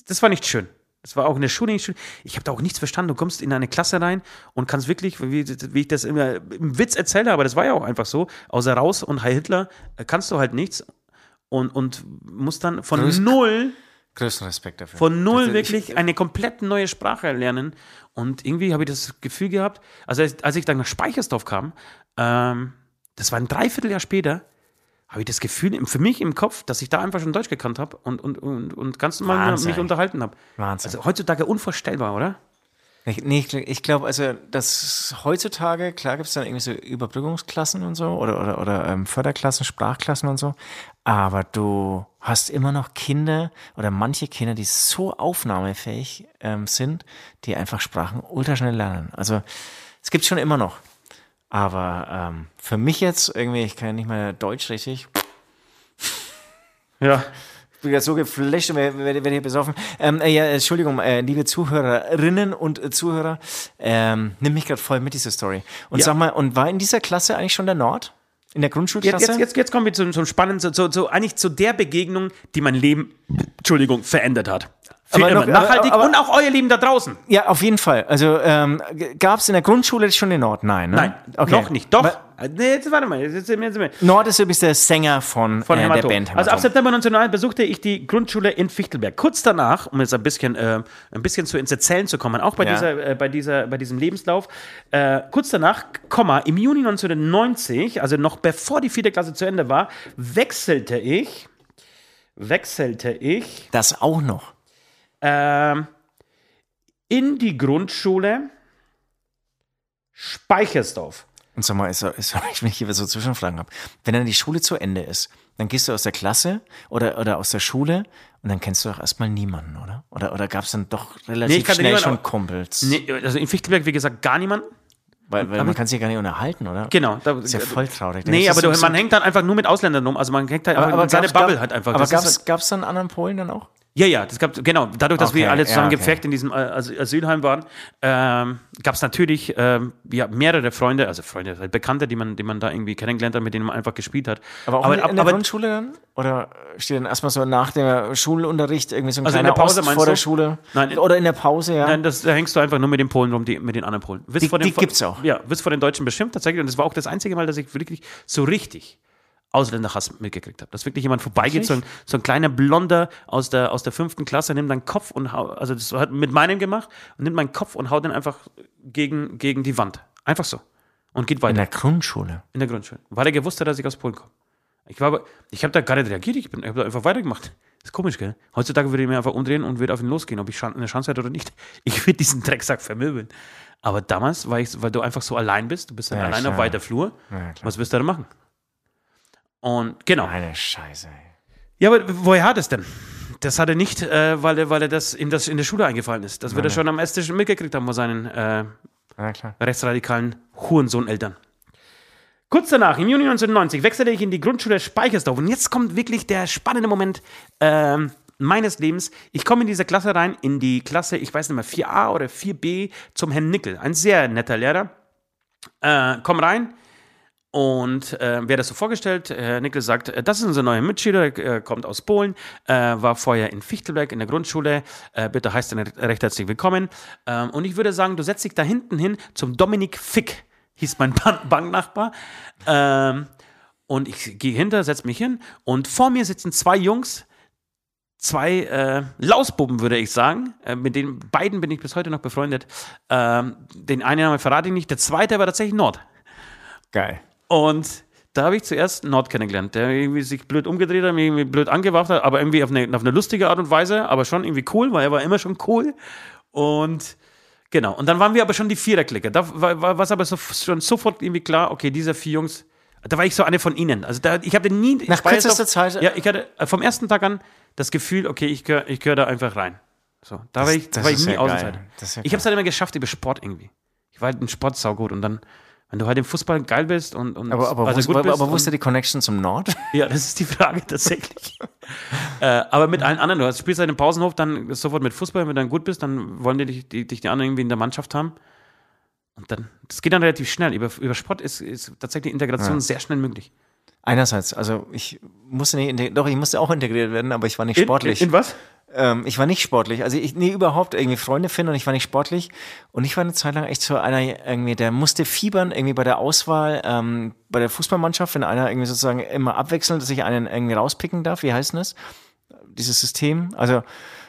das war nicht schön. Das war auch in der Schule. Ich habe da auch nichts verstanden. Du kommst in eine Klasse rein und kannst wirklich, wie, wie ich das immer im Witz erzähle, aber das war ja auch einfach so, außer raus und Heil Hitler äh, kannst du halt nichts und, und musst dann von Grüß- null Größten Respekt dafür. von null Das- wirklich eine komplett neue Sprache lernen. Und irgendwie habe ich das Gefühl gehabt, also als, als ich dann nach Speichersdorf kam, ähm, das war ein Dreivierteljahr später, habe ich das Gefühl für mich im Kopf, dass ich da einfach schon Deutsch gekannt habe und, und, und, und ganz normal Wahnsinn. mich unterhalten habe. Wahnsinn. Also heutzutage unvorstellbar, oder? Ich, nee, ich, ich glaube, also, dass heutzutage, klar gibt es dann irgendwie so Überbrückungsklassen und so oder, oder, oder ähm, Förderklassen, Sprachklassen und so, aber du hast immer noch Kinder oder manche Kinder, die so aufnahmefähig ähm, sind, die einfach Sprachen ultraschnell lernen. Also es gibt schon immer noch. Aber ähm, für mich jetzt irgendwie, ich kann ja nicht mehr Deutsch richtig. Ja. Ich bin ja so geflasht und werde, werde, hier besoffen. Ähm, äh, ja, Entschuldigung, äh, liebe Zuhörerinnen und äh, Zuhörer, ähm, nimm mich gerade voll mit dieser Story. Und Ja. sag mal, und war in dieser Klasse eigentlich schon der Nord? In der Jetzt, Grundschulklasse? jetzt, jetzt, jetzt kommen wir zum, zum Spannenden, zu, zu, zu, eigentlich zu der Begegnung, die mein Leben, Entschuldigung, verändert hat. Für Aber noch- Nachhaltig aber- und auch euer Leben da draußen. Ja, auf jeden Fall. Also ähm, gab es in der Grundschule schon den Nord? Nein, ne? Nein, okay. noch nicht. Doch. Aber Nee, jetzt warte mal. Jetzt, jetzt, jetzt, Nord ist übrigens der Sänger von, von äh, der Hämatom. Band Also ab Hämatom. September 1909 besuchte ich die Grundschule in Fichtelberg. Kurz danach, um jetzt ein bisschen, äh, ein bisschen zu ins Erzählen zu kommen, auch bei, Ja. dieser, äh, bei, dieser, bei diesem Lebenslauf, äh, kurz danach, Komma, im Juni 1990, also noch bevor die vierte Klasse zu Ende war, wechselte ich, wechselte ich Das auch noch. Ähm, in die Grundschule Speichersdorf. Und sag mal, ist, ist, wenn ich hier so Zwischenfragen habe. Wenn dann die Schule zu Ende ist, dann gehst du aus der Klasse oder, oder aus der Schule und dann kennst du doch erstmal niemanden, oder? Oder, oder gab es dann doch relativ kannte schnell niemanden, schon aber- Kumpels? Nee, also in Fichtelberg, wie gesagt, gar niemand. weil weil man kann sich ja gar nicht unterhalten, oder? Genau. Da, ist ja voll traurig. Nee, aber du, man hängt dann einfach nur mit Ausländern rum. Also man hängt halt aber, einfach aber in seine gab's- Bubble halt einfach. Aber gab es halt, dann anderen Polen dann auch? Ja, ja, das gab, genau. Dadurch, dass wir Okay, alle zusammen ja, okay. gepfercht in diesem äh, Asyl- Asylheim waren, ähm, gab es natürlich ähm, ja, mehrere Freunde, also Freunde, halt Bekannte, die man, die man da irgendwie kennengelernt hat, mit denen man einfach gespielt hat. Aber auch in, in der aber, Grundschule dann? Oder steht dann erstmal so nach dem Schulunterricht irgendwie so ein Also in kleiner der Pause Ost meinst vor der du? Schule? Nein. Oder in der Pause, ja. Nein, das, da hängst du einfach nur mit den Polen rum, die, mit den anderen Polen. Wirst Die- den- die gibt's auch. Ja, wirst vor den Deutschen bestimmt tatsächlich. Und das war auch das einzige Mal, dass ich wirklich so richtig Ausländerhass mitgekriegt habe. Dass wirklich jemand vorbeigeht, so ein, so ein kleiner Blonder aus der, aus der fünften Klasse, nimmt deinen Kopf und hau, also das hat mit meinem gemacht und nimmt meinen Kopf und haut den einfach gegen, gegen die Wand. Einfach so. Und geht in weiter der Grundschule. in der Grundschule. Weil er gewusst hat, dass ich aus Polen komme. Ich war aber, ich habe da gar nicht reagiert, ich, bin- ich habe da einfach weitergemacht. ist komisch, gell? Heutzutage würde ich mir einfach umdrehen und würde auf ihn losgehen, ob ich eine Chance hätte oder nicht. Ich würde diesen Drecksack vermöbeln. Aber damals war ich, weil du einfach so allein bist, du bist dann Ja, allein klar. auf weiter Flur, Ja, was wirst du da machen? Und genau. Eine Scheiße. ey. Ja, aber woher hat es denn? Das hat er nicht, äh, weil, er, weil er das in, das in der Schule eingefallen ist. Das wird er schon am Esstisch mitgekriegt haben von seinen äh, rechtsradikalen Hurensohn-Eltern. Kurz danach, im Juni 1990, wechselte ich in die Grundschule Speichersdorf. Und jetzt kommt wirklich der spannende Moment ähm, meines Lebens. Ich komme in diese Klasse rein, in die Klasse, ich weiß nicht mehr, 4a oder 4b zum Herrn Nickel. Ein sehr netter Lehrer. Äh, komm rein Und äh, wer das so vorgestellt? Herr Nickel sagt, äh, das ist unser neuer Mitschüler, äh, kommt aus Polen, äh, war vorher in Fichtelberg in der Grundschule. Äh, bitte heißt ihn recht herzlich willkommen. Ähm, und ich würde sagen, du setzt dich da hinten hin zum Dominik Fick, hieß mein Ban- Banknachbar. Ähm, und ich gehe hinter, setze mich hin und vor mir sitzen zwei Jungs, zwei äh, Lausbuben, würde ich sagen. Äh, mit den beiden bin ich bis heute noch befreundet. Ähm, den einen Namen verrate ich nicht, der zweite war tatsächlich Nord. Geil. Und da habe ich zuerst Nord kennengelernt, der irgendwie sich blöd umgedreht hat, mich irgendwie blöd angewacht hat, aber irgendwie auf eine, auf eine lustige Art und Weise, aber schon irgendwie cool, weil er war immer schon cool. Und genau, und dann waren wir aber schon die Viererklicke. Da war, war was aber so, schon sofort irgendwie klar, okay, diese vier Jungs, da war ich so eine von ihnen. Also da, ich hatte nie... Nach kürzester Zeit- Ja, ich hatte äh, vom ersten Tag an das Gefühl, okay, ich gehöre ich gehör da einfach rein. So, da war ich, da das war ich nie ja. Außenseiter. Das ja ich habe es halt immer geschafft über Sport irgendwie. Ich war halt im Sport saugut und dann, wenn du halt im Fußball geil bist und, und Aber, aber, also wo, gut aber, bist aber und- da die Connection zum Nord? ja, das ist die Frage tatsächlich. äh, aber mit allen anderen, du spielst halt im Pausenhof, dann sofort mit Fußball, wenn du dann gut bist, dann wollen die dich die, dich die anderen irgendwie in der Mannschaft haben. Und dann, das geht dann relativ schnell. Über, über Sport ist, ist tatsächlich Integration sehr schnell möglich. Einerseits, also ich musste nicht, doch, ich musste auch integriert werden, aber ich war nicht sportlich. In, in was? Ähm, ich war nicht sportlich. Also ich, nee, überhaupt irgendwie Freunde finden und ich war nicht sportlich. Und ich war eine Zeit lang echt so einer irgendwie, der musste fiebern irgendwie bei der Auswahl, ähm, bei der Fußballmannschaft, wenn einer irgendwie sozusagen immer abwechselnd, dass ich einen irgendwie rauspicken darf. Wie heißt denn das? Dieses System? Also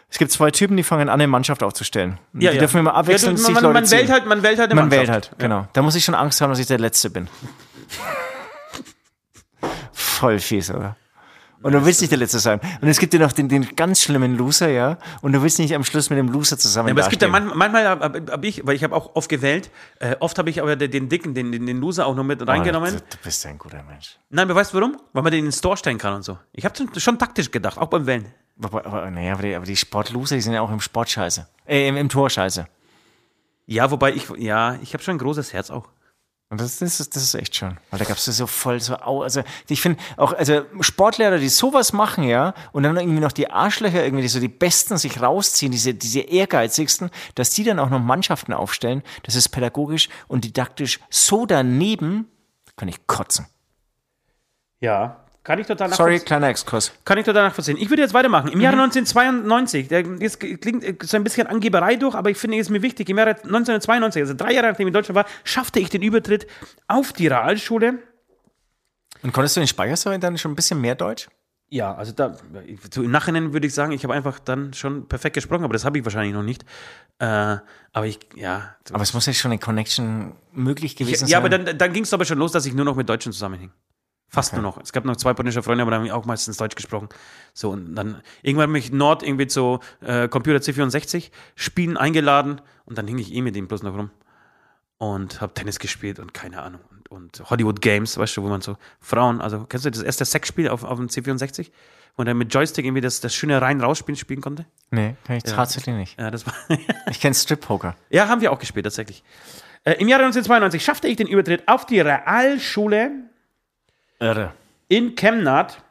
es gibt zwei Typen, die fangen an, eine Mannschaft aufzustellen. Und die dürfen immer abwechselnd ja, du, man, man, ziehen. wählt halt, man wählt halt eine Man wählt Mannschaft. halt, genau. Da muss ich schon Angst haben, dass ich der Letzte bin. Voll fies, oder? Und du willst nicht der Letzte sein. Und es gibt ja noch den, den ganz schlimmen Loser, ja. Und du willst nicht am Schluss mit dem Loser zusammen Ja, aber es gibt ja manchmal, manchmal habe hab ich, weil ich habe auch oft gewählt, äh, oft habe ich aber den, Dicken, den, den, den Loser auch noch mit reingenommen. Oh, du, du bist ein guter Mensch. Nein, aber weißt du warum? Weil man den in den Store stellen kann und so. Ich habe schon, schon taktisch gedacht, auch beim Wählen. Aber, aber, naja, aber die, aber die Sportloser, die sind ja auch im Sport scheiße. Äh, im, im Tor scheiße. Ja, wobei ich, ja, ich habe schon ein großes Herz auch. Und das, das, ist, das ist echt schon. Weil da gab es so voll so, au, also ich finde auch, also Sportlehrer, die sowas machen, ja, und dann irgendwie noch die Arschlöcher, irgendwie die so die Besten sich rausziehen, diese, diese ehrgeizigsten, dass die dann auch noch Mannschaften aufstellen, das ist pädagogisch und didaktisch so daneben, da kann ich kotzen. Ja. Kann ich total Sorry, nachvollziehen. kleiner Exkurs. Kann ich total nachvollziehen. Ich würde jetzt weitermachen. Im Jahre 1992, der, das klingt äh, so ein bisschen Angeberei durch, aber ich finde es mir wichtig. Im Jahre 1992, also drei Jahre nachdem ich in Deutschland war, schaffte ich den Übertritt auf die Realschule. Und konntest du in Speichersau dann schon ein bisschen mehr Deutsch? Ja, also da, so im Nachhinein würde ich sagen, ich habe einfach dann schon perfekt gesprochen, aber das habe ich wahrscheinlich noch nicht. Äh, aber ich, ja. Aber es muss ja schon eine Connection möglich gewesen ja, sein. aber dann, dann ging es aber schon los, dass ich nur noch mit Deutschen zusammenhing. Fast nur noch. Es gab noch zwei polnische Freunde, aber da haben wir auch meistens Deutsch gesprochen. So, und dann irgendwann mich Nord irgendwie zu äh, Computer C64 Spielen eingeladen und dann hing ich eh mit ihm bloß noch rum. Und habe Tennis gespielt und keine Ahnung. Und, und Hollywood Games, weißt du, wo man so Frauen, also kennst du das erste Sexspiel auf, auf dem C64? Wo man dann mit Joystick irgendwie das, das schöne Rein-Rausspielen spielen konnte? nee, kann ich tatsächlich nicht. Ja, das war. Ich kenne Strip-Poker. Ja, haben wir auch gespielt, tatsächlich. Äh, Im Jahre 1992 schaffte ich den Übertritt auf die Realschule Irre. in Chemnat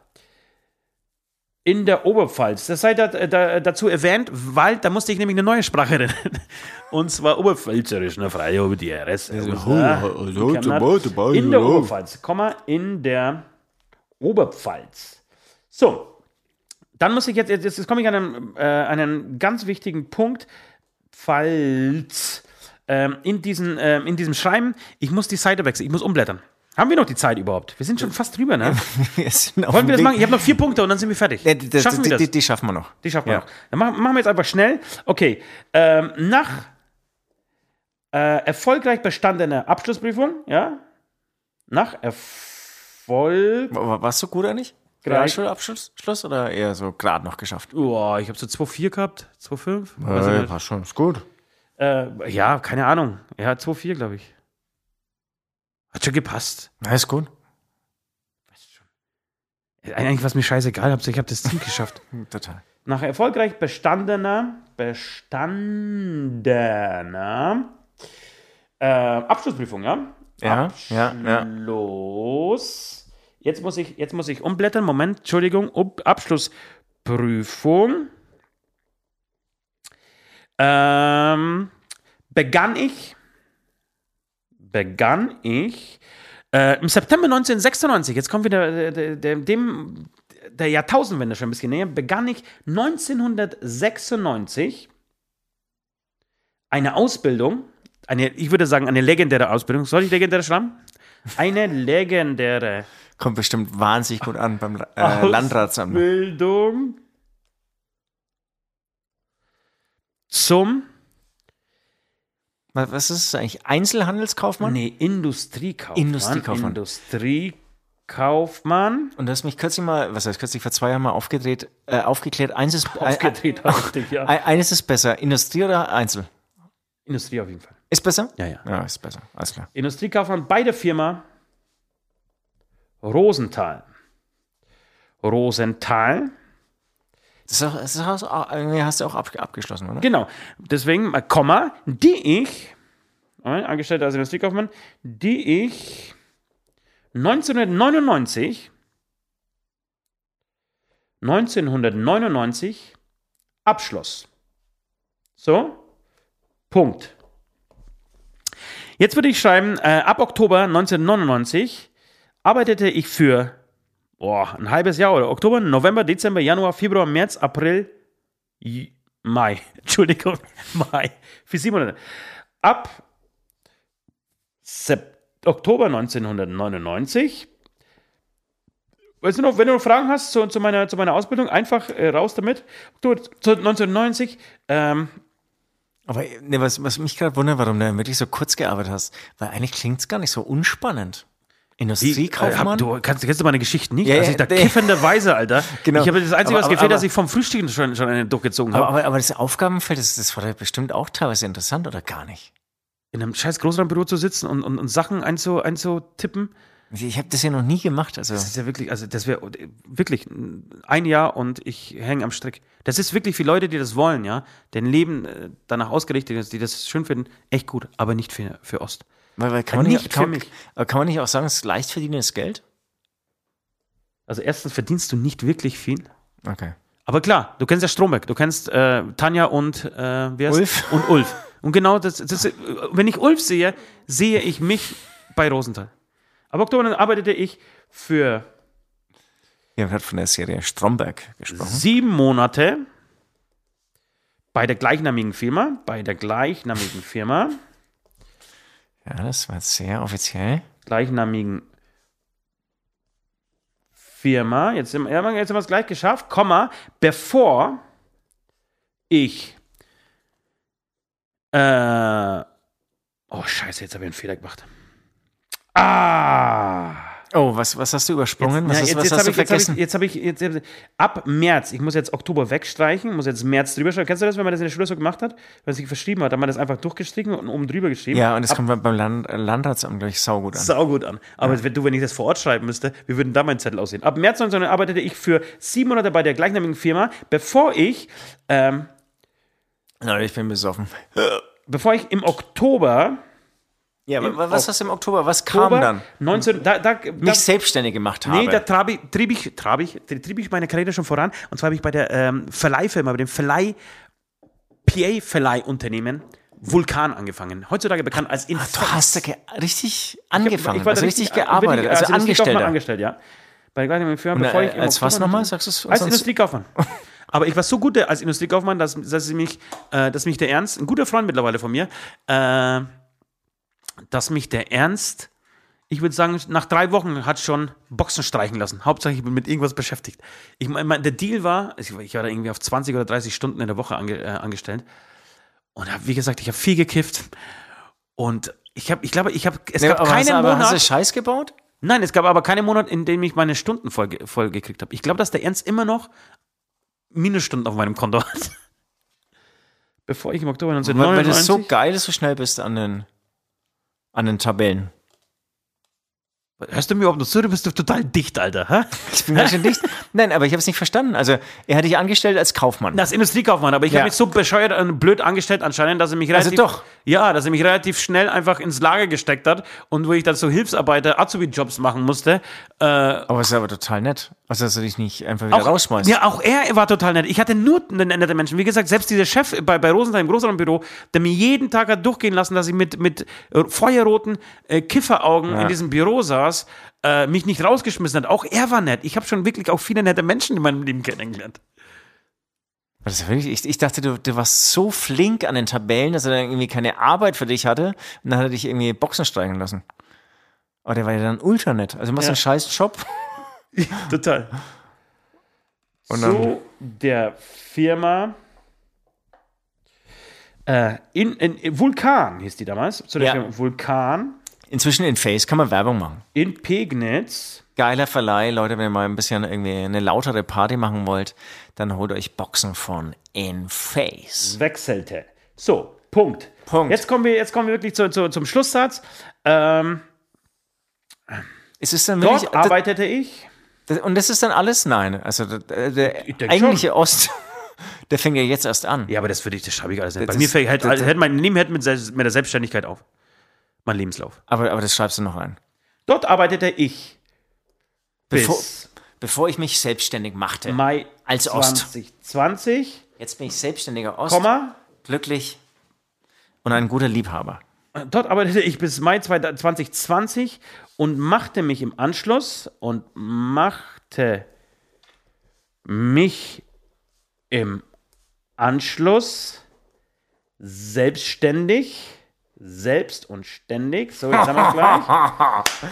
in der Oberpfalz. Das sei da, da, dazu erwähnt, weil da musste ich nämlich eine neue Sprache lernen. Und zwar Oberpfälzerisch, eine Freie über die RS. in Chemnat. In der Oberpfalz, Komma, in der Oberpfalz. So, dann muss ich jetzt, jetzt, jetzt komme ich an einen, äh, einen ganz wichtigen Punkt. Pfalz. Ähm, in, diesen, ähm, in diesem Schreiben, ich muss die Seite wechseln, ich muss umblättern. Haben wir noch die Zeit überhaupt? Wir sind schon fast drüber, ne? Wir Wollen wir das machen? Weg. Ich habe noch vier Punkte und dann sind wir fertig. Die, das, schaffen wir das? Die, die schaffen wir noch. Die schaffen wir Ja. noch. Dann machen, machen wir jetzt einfach schnell. Okay. Ähm, nach äh, erfolgreich bestandener Abschlussprüfung, ja? Nach Erfolg. War- Warst du gut eigentlich? Gleich. Realschulabschluss Schluss oder eher so gerade noch geschafft? Boah, ich habe so 2,4 gehabt. 2,5? Weiß ich nicht. war schon, ist gut. Äh, ja, keine Ahnung. Ja, 2,4, glaube ich. Hat schon gepasst. Na, ist gut. Eigentlich war es mir scheißegal, ich habe das Ziel geschafft. Total. Nach erfolgreich bestandener, bestandener äh, Abschlussprüfung, ja? Ja, ja, ja. Abschluss. Jetzt muss ich, jetzt muss ich umblättern. Moment, Entschuldigung. Up, Abschlussprüfung. Ähm, begann ich, begann ich Äh, Im September 1996, jetzt kommt wieder der, der, der, dem, der Jahrtausendwende schon ein bisschen näher, begann ich 1996 eine Ausbildung, eine, ich würde sagen, eine legendäre Ausbildung. Soll ich legendäre schreiben? Eine legendäre Kommt bestimmt wahnsinnig gut an beim äh, Landratsamt. Ausbildung zum Was ist es eigentlich? Einzelhandelskaufmann? nee, Industriekaufmann. Industriekaufmann. Industriekaufmann. Und du hast mich kürzlich mal, was heißt kürzlich, vor zwei Jahren mal aufgedreht, äh, aufgeklärt. Eins ist, Aufgedreht, richtig, ja. Äh, eines ist besser, Industrie oder Einzel? Industrie auf jeden Fall. Ist besser? Ja, ja. Ja, ist besser, alles klar. Industriekaufmann bei der Firma Rosenthal. Rosenthal. Das, ist auch, das ist auch, hast du auch ab, abgeschlossen, oder? Genau. Deswegen, äh, Komma, die ich, äh, Angestellter als Industriekaufmann, die ich 1999, 1999 abschloss. So, Punkt. Jetzt würde ich schreiben, äh, ab Oktober 1999 arbeitete ich für boah, ein halbes Jahr oder Oktober, November, Dezember, Januar, Februar, März, April, J- Mai. Entschuldigung, Mai. Für sieben Monate. Ab Sep Oktober 1999. Weißt du noch, wenn du noch Fragen hast zu, zu, meiner, zu meiner Ausbildung, einfach äh, raus damit. Oktober 1990. Ähm, Aber ne, was, was mich gerade wundert, warum du wirklich so kurz gearbeitet hast, weil eigentlich klingt es gar nicht so unspannend. Wie, Industriekaufmann? äh, hab- du kannst, kennst du meine Geschichten nicht? Ja, also ich da nee. kiffenderweise, Alter. Genau. Ich habe das Einzige, Aber- was gefehlt, aber- dass ich vom Frühstück schon, schon eine durchgezogen habe. aber, aber das Aufgabenfeld, das, das war bestimmt auch teilweise interessant, oder gar nicht? In einem scheiß Großraumbüro zu sitzen und, und, und Sachen einzu, einzutippen. Ich habe das ja noch nie gemacht. Also, Das ist ja wirklich, also das wäre wirklich ein Jahr und ich hänge am Strick. Das ist wirklich für Leute, die das wollen, ja, deren Leben äh, danach ausgerichtet ist, die das schön finden, echt gut, aber nicht für, für Ost. Weil, weil kann, man nicht, kann, kann man nicht auch sagen, es ist leicht verdientes Geld? Also erstens verdienst du nicht wirklich viel. Okay. Aber klar, du kennst ja Stromberg, du kennst äh, Tanja und äh, wer ist? Ulf. Und Ulf. Und genau das, das, wenn ich Ulf sehe, sehe ich mich bei Rosenthal. Ab Oktober dann arbeitete ich für Wir haben gerade von der Serie Stromberg gesprochen. sieben Monate bei der gleichnamigen Firma, bei der gleichnamigen Firma, Ja, das war sehr offiziell. gleichnamigen Firma, jetzt, jetzt haben wir es gleich geschafft, Komma, bevor ich äh, oh scheiße, jetzt habe ich einen Fehler gemacht. Ah! Oh, was, was hast du übersprungen? was Ja, jetzt, was jetzt hast du ich, jetzt vergessen? jetzt habe ich, jetzt, hab ich, ab März, ich muss jetzt Oktober wegstreichen, muss jetzt März drüber schreiben. Kennst du das, wenn man das in der Schule so gemacht hat? Wenn man sich verschrieben hat, hat man das einfach durchgestrichen und oben drüber geschrieben. ja, und es ab, kommt beim- Land, Landratsamt gleich saugut an. saugut an. Aber wenn du, wenn ich das vor Ort schreiben müsste, wie würden da mein Zettel aussehen? Ab März 19 arbeitete ich für sieben Monate bei der gleichnamigen Firma, bevor ich, ähm, Leute, ich bin besoffen. bevor ich im Oktober, Ja, Im aber was hast du im Oktober? Was kam Oktober dann? 19, da, da, da, Mich selbstständig gemacht habe. Nee, da trab ich, trieb, ich, trab ich, trieb ich meine Karriere schon voran. Und zwar habe ich bei der ähm, Verleihfirma, bei dem Verleih, PA-Verleihunternehmen Vulkan angefangen. Heutzutage bekannt als Ah, Infex. du hast da ge richtig angefangen, Ich war also da richtig, richtig- gearbeitet, also als Industriekaufmann Angestellter. angestellt, ja. Bei der gleichen Firma, Und, bevor äh, ich im als was nochmal? Sagst du es Als? Industriekaufmann. Aber ich war so gut als Industriekaufmann, dass, dass, sie mich, äh, dass mich der Ernst, ein guter Freund mittlerweile von mir, äh, dass mich der Ernst, ich würde sagen, nach drei Wochen hat schon Boxen streichen lassen. Hauptsache, ich bin mit irgendwas beschäftigt. Ich meine, der Deal war, ich, war da irgendwie auf 20 oder 30 Stunden in der Woche ange, äh, angestellt. Und hab, wie gesagt, ich habe viel gekifft. Und ich habe, ich glaube, ich habe, es Nee, gab hast, keinen du- aber hast du Monat. Scheiß gebaut? Nein, es gab aber keinen Monat, in dem ich meine Stunden voll, voll gekriegt habe. Ich glaube, dass der Ernst immer noch Minusstunden auf meinem Konto hat. Bevor ich im Oktober Weil, weil das so 1999... geil ist, so schnell bist an den, an den Tabellen. Hörst du mir überhaupt noch zu? Du bist doch total dicht, Alter. Hä? Ich bin ganz schön dicht. Nein, aber ich habe es nicht verstanden. Also, er hat dich angestellt als Kaufmann. Das Industriekaufmann, aber ich Ja. habe mich so bescheuert und blöd angestellt anscheinend, dass er mich relativ, doch. ja, dass er mich relativ schnell einfach ins Lager gesteckt hat und wo ich dann so Hilfsarbeiter, Azubi-Jobs machen musste. Äh, aber es ist aber total nett. Also, dass er dich nicht einfach wieder auch, rausschmeißt. ja, auch er war total nett. Ich hatte nur ne- nette Menschen. Wie gesagt, selbst dieser Chef bei, bei Rosenthal im Großraumbüro, der mir jeden Tag hat durchgehen lassen, dass ich mit, mit feuerroten äh, Kifferaugen in diesem Büro saß, äh, mich nicht rausgeschmissen hat. Auch er war nett. Ich habe schon wirklich auch viele nette Menschen in meinem Leben kennengelernt. Das ist wirklich, ich, ich dachte, du, du warst so flink an den Tabellen, dass er dann irgendwie keine Arbeit für dich hatte. Und dann hat er dich irgendwie Boxen steigen lassen. Aber der war ja dann ultra nett. Also, du machst Ja. einen scheiß Job. Total. Und dann- so der Firma äh, in, in Vulkan hieß die damals. Zu der Ja. Firma Vulkan Inzwischen in Face kann man Werbung machen. in Pegnitz. Geiler Verleih, Leute, wenn ihr mal ein bisschen irgendwie eine lautere Party machen wollt, dann holt euch Boxen von In Face. wechselte. So, Punkt. Punkt. Jetzt kommen wir, jetzt kommen wir wirklich zu, zu, zum Schlusssatz. Ähm, Ist es dann wirklich. dort arbeitete ich. das, und das ist dann alles? Nein. Also der, der eigentliche Ost, der fängt ja jetzt erst an. Ja, aber das würde ich, das schreibe ich alles nicht. Bei Das- mir fällt halt, also, hält mein Leben hält mit, mit der Selbstständigkeit auf. Mein Lebenslauf. Aber, aber das schreibst du noch rein. Dort arbeitete ich Bevor, bis bevor ich mich selbstständig machte. Mai Als Ost. 2020, Jetzt bin ich selbstständiger Ost, Komma, glücklich und ein guter Liebhaber. Dort arbeitete ich bis Mai 2020 und machte mich im Anschluss und machte mich im Anschluss selbstständig, selbst und ständig, so jetzt haben wir es gleich.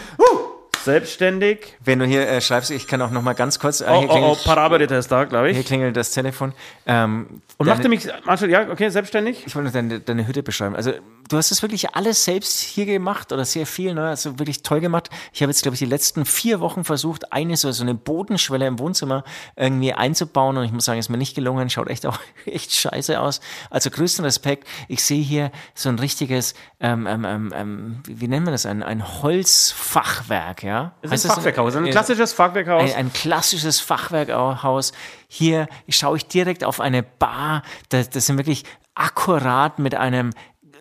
Selbstständig. Wenn du hier äh, schreibst, ich kann auch noch mal ganz kurz. Äh, Oh, hier, oh, oh, Parabelritter ist da, glaube hier ich. klingelt das Telefon. Ähm, Und deine- machte mich, Anschluss, ja, okay, selbstständig. Ich wollte nur deine, deine Hütte beschreiben. Also, du hast das wirklich alles selbst hier gemacht oder sehr viel, ne? Also wirklich toll gemacht. Ich habe jetzt, glaube ich, die letzten vier Wochen versucht, eine so, so eine Bodenschwelle im Wohnzimmer irgendwie einzubauen und ich muss sagen, ist mir nicht gelungen. Schaut echt auch echt scheiße aus. Also größten Respekt. Ich sehe hier so ein richtiges, ähm, ähm, ähm, ähm, wie, nennt man das? Ein, ein Holzfachwerk, ja? Heißt ist ein Fachwerkhaus, ein äh, klassisches Fachwerkhaus. ein, ein klassisches Fachwerkhaus. Hier schaue ich direkt auf eine Bar. Das, das sind wirklich akkurat mit einem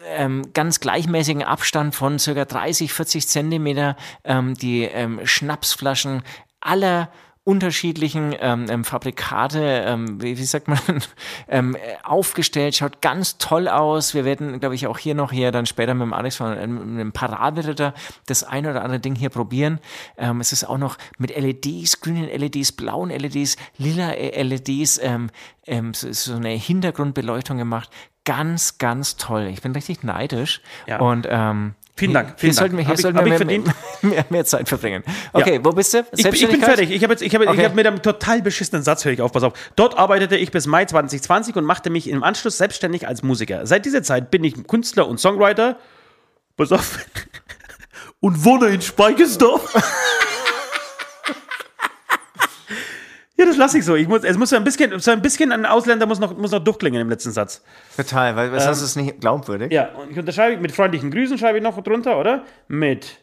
ähm, ganz gleichmäßigen Abstand von circa 30, 40 Zentimeter ähm, die ähm, Schnapsflaschen aller unterschiedlichen ähm, ähm, Fabrikate, ähm, wie, wie sagt man, ähm, äh, aufgestellt, schaut ganz toll aus. Wir werden, glaube ich, auch hier noch hier dann später mit dem Alex von einem Parabelritter das ein oder andere Ding hier probieren. Ähm, es ist auch noch mit LEDs, grünen LEDs, blauen LEDs, lila äh, LEDs, ähm, ähm, so, so eine Hintergrundbeleuchtung gemacht. Ganz, ganz toll. Ich bin richtig neidisch. Ja. Und ähm, Vielen Dank, Hier vielen sollten wir, Dank. hier ich- sollten wir ich mehr, verdient. mehr, mehr Zeit verbringen. Okay, wo bist du? Ich, bin- ich bin fertig. Ich habe jetzt, ich habe, ich Okay. habe mit einem total beschissenen Satz, höre ich auf, pass auf. Dort arbeitete ich bis Mai 2020 und machte mich im Anschluss selbstständig als Musiker. Seit dieser Zeit bin ich Künstler und Songwriter. Pass auf. Und wohne in Speichersdorf. Ja, das lasse ich so. Ich muss, es muss so ein bisschen, so ein bisschen ein Ausländer muss noch, muss noch durchklingen im letzten Satz. Total, weil hast du es nicht glaubwürdig? Ja, und ich unterschreibe mit freundlichen Grüßen, schreibe ich noch drunter, oder? Mit.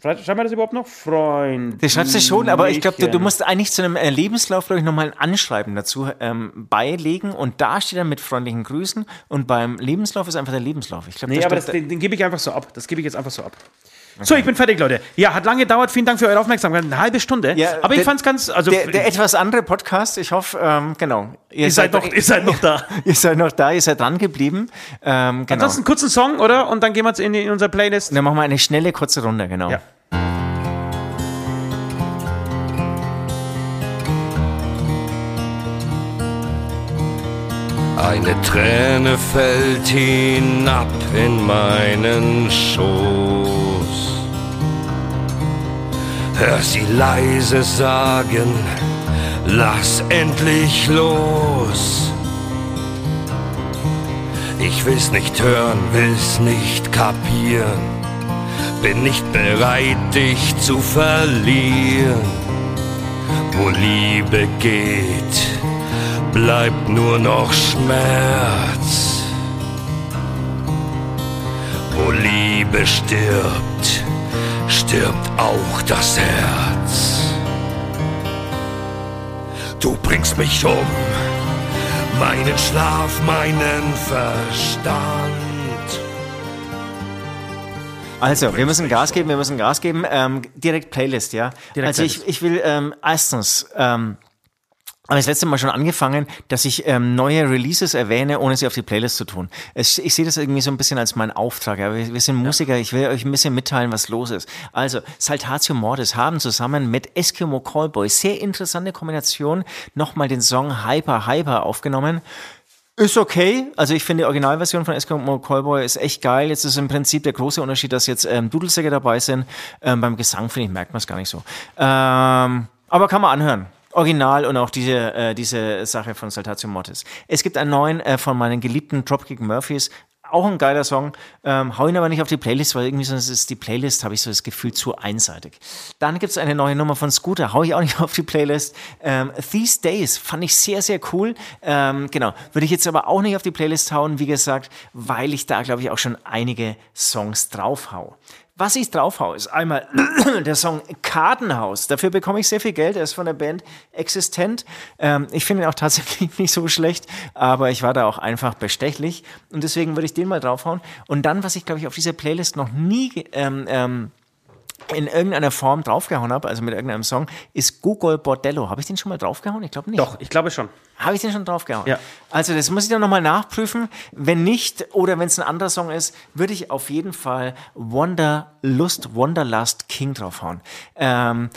Schreiben wir das überhaupt noch? Freund. Das schreibst du schon, aber ich glaube, du, du musst eigentlich zu einem äh, Lebenslauf, glaube ich, nochmal ein Anschreiben dazu ähm, beilegen und da steht dann mit freundlichen Grüßen und beim Lebenslauf ist einfach der Lebenslauf. Ich glaube, Nee, aber das, den, den gebe ich einfach so ab. Das gebe ich jetzt einfach so ab. So, ich bin fertig, Leute. Ja, hat lange gedauert. Vielen Dank für eure Aufmerksamkeit. Eine halbe Stunde. Ja, aber ich der- fand's ganz. Also, der, der etwas andere Podcast, ich hoffe, ähm, genau. ihr, seid noch, ihr seid noch da. ihr seid noch da, ihr seid dran geblieben. Ähm, genau. Ansonsten einen kurzen Song, oder? Und dann gehen wir jetzt in, in unsere Playlist. Dann machen wir eine schnelle, kurze Runde, genau. Ja. Eine Träne fällt hinab in meinen Schoß. Hör sie leise sagen, lass endlich los. Ich will's nicht hören, will's nicht kapieren, bin nicht bereit, dich zu verlieren. Wo Liebe geht, bleibt nur noch Schmerz. Wo Liebe stirbt, stirbt auch das Herz. Du bringst mich um, meinen Schlaf, meinen Verstand. Also, wir müssen Gas geben, wir müssen Gas geben. Ähm, direkt Playlist, ja. Direkt also ich, ich will ähm, erstens ähm, habe das letzte Mal schon angefangen, dass ich ähm, neue Releases erwähne, ohne sie auf die Playlist zu tun. Es, ich sehe das irgendwie so ein bisschen als meinen Auftrag. Ja. Wir, wir sind Musiker, ich will euch ein bisschen mitteilen, was los ist. Also, Saltatio Mortis haben zusammen mit Eskimo Callboy, sehr interessante Kombination, nochmal den Song Hyper Hyper aufgenommen. Ist okay. Also ich finde die Originalversion von Eskimo Callboy ist echt geil. Jetzt ist im Prinzip der große Unterschied, dass jetzt ähm, Dudelsäcke dabei sind. Ähm, beim Gesang, finde ich, merkt man es gar nicht so. Ähm, aber kann man anhören. Original und auch diese, äh, diese Sache von Saltatio Mortis. Es gibt einen neuen äh, von meinen geliebten Dropkick Murphys. Auch ein geiler Song. Ähm, hau ihn aber nicht auf die Playlist, weil irgendwie sonst ist die Playlist, habe ich so das Gefühl, zu einseitig. Dann gibt es eine neue Nummer von Scooter, hau ich auch nicht auf die Playlist. Ähm, These Days fand ich sehr, sehr cool. Ähm, genau, würde ich jetzt aber auch nicht auf die Playlist hauen, wie gesagt, weil ich da, glaube ich, auch schon einige Songs drauf hau. Was ich drauf hau, ist einmal der Song Kartenhaus. Dafür bekomme ich sehr viel Geld. Er ist von der Band Existent. Ähm, ich finde ihn auch tatsächlich nicht so schlecht, aber ich war da auch einfach bestechlich. Und deswegen würde ich den mal draufhauen. Und dann, was ich, glaube ich, auf dieser Playlist noch nie ähm, ähm, in irgendeiner Form draufgehauen habe, also mit irgendeinem Song, ist Gogol Bordello. Habe ich den schon mal draufgehauen? Ich glaube nicht. Doch, ich glaube schon. Habe ich den schon draufgehauen? Ja. Also das muss ich dann nochmal nachprüfen. Wenn nicht oder wenn es ein anderer Song ist, würde ich auf jeden Fall Wanderlust, Wanderlust King draufhauen. Ähm,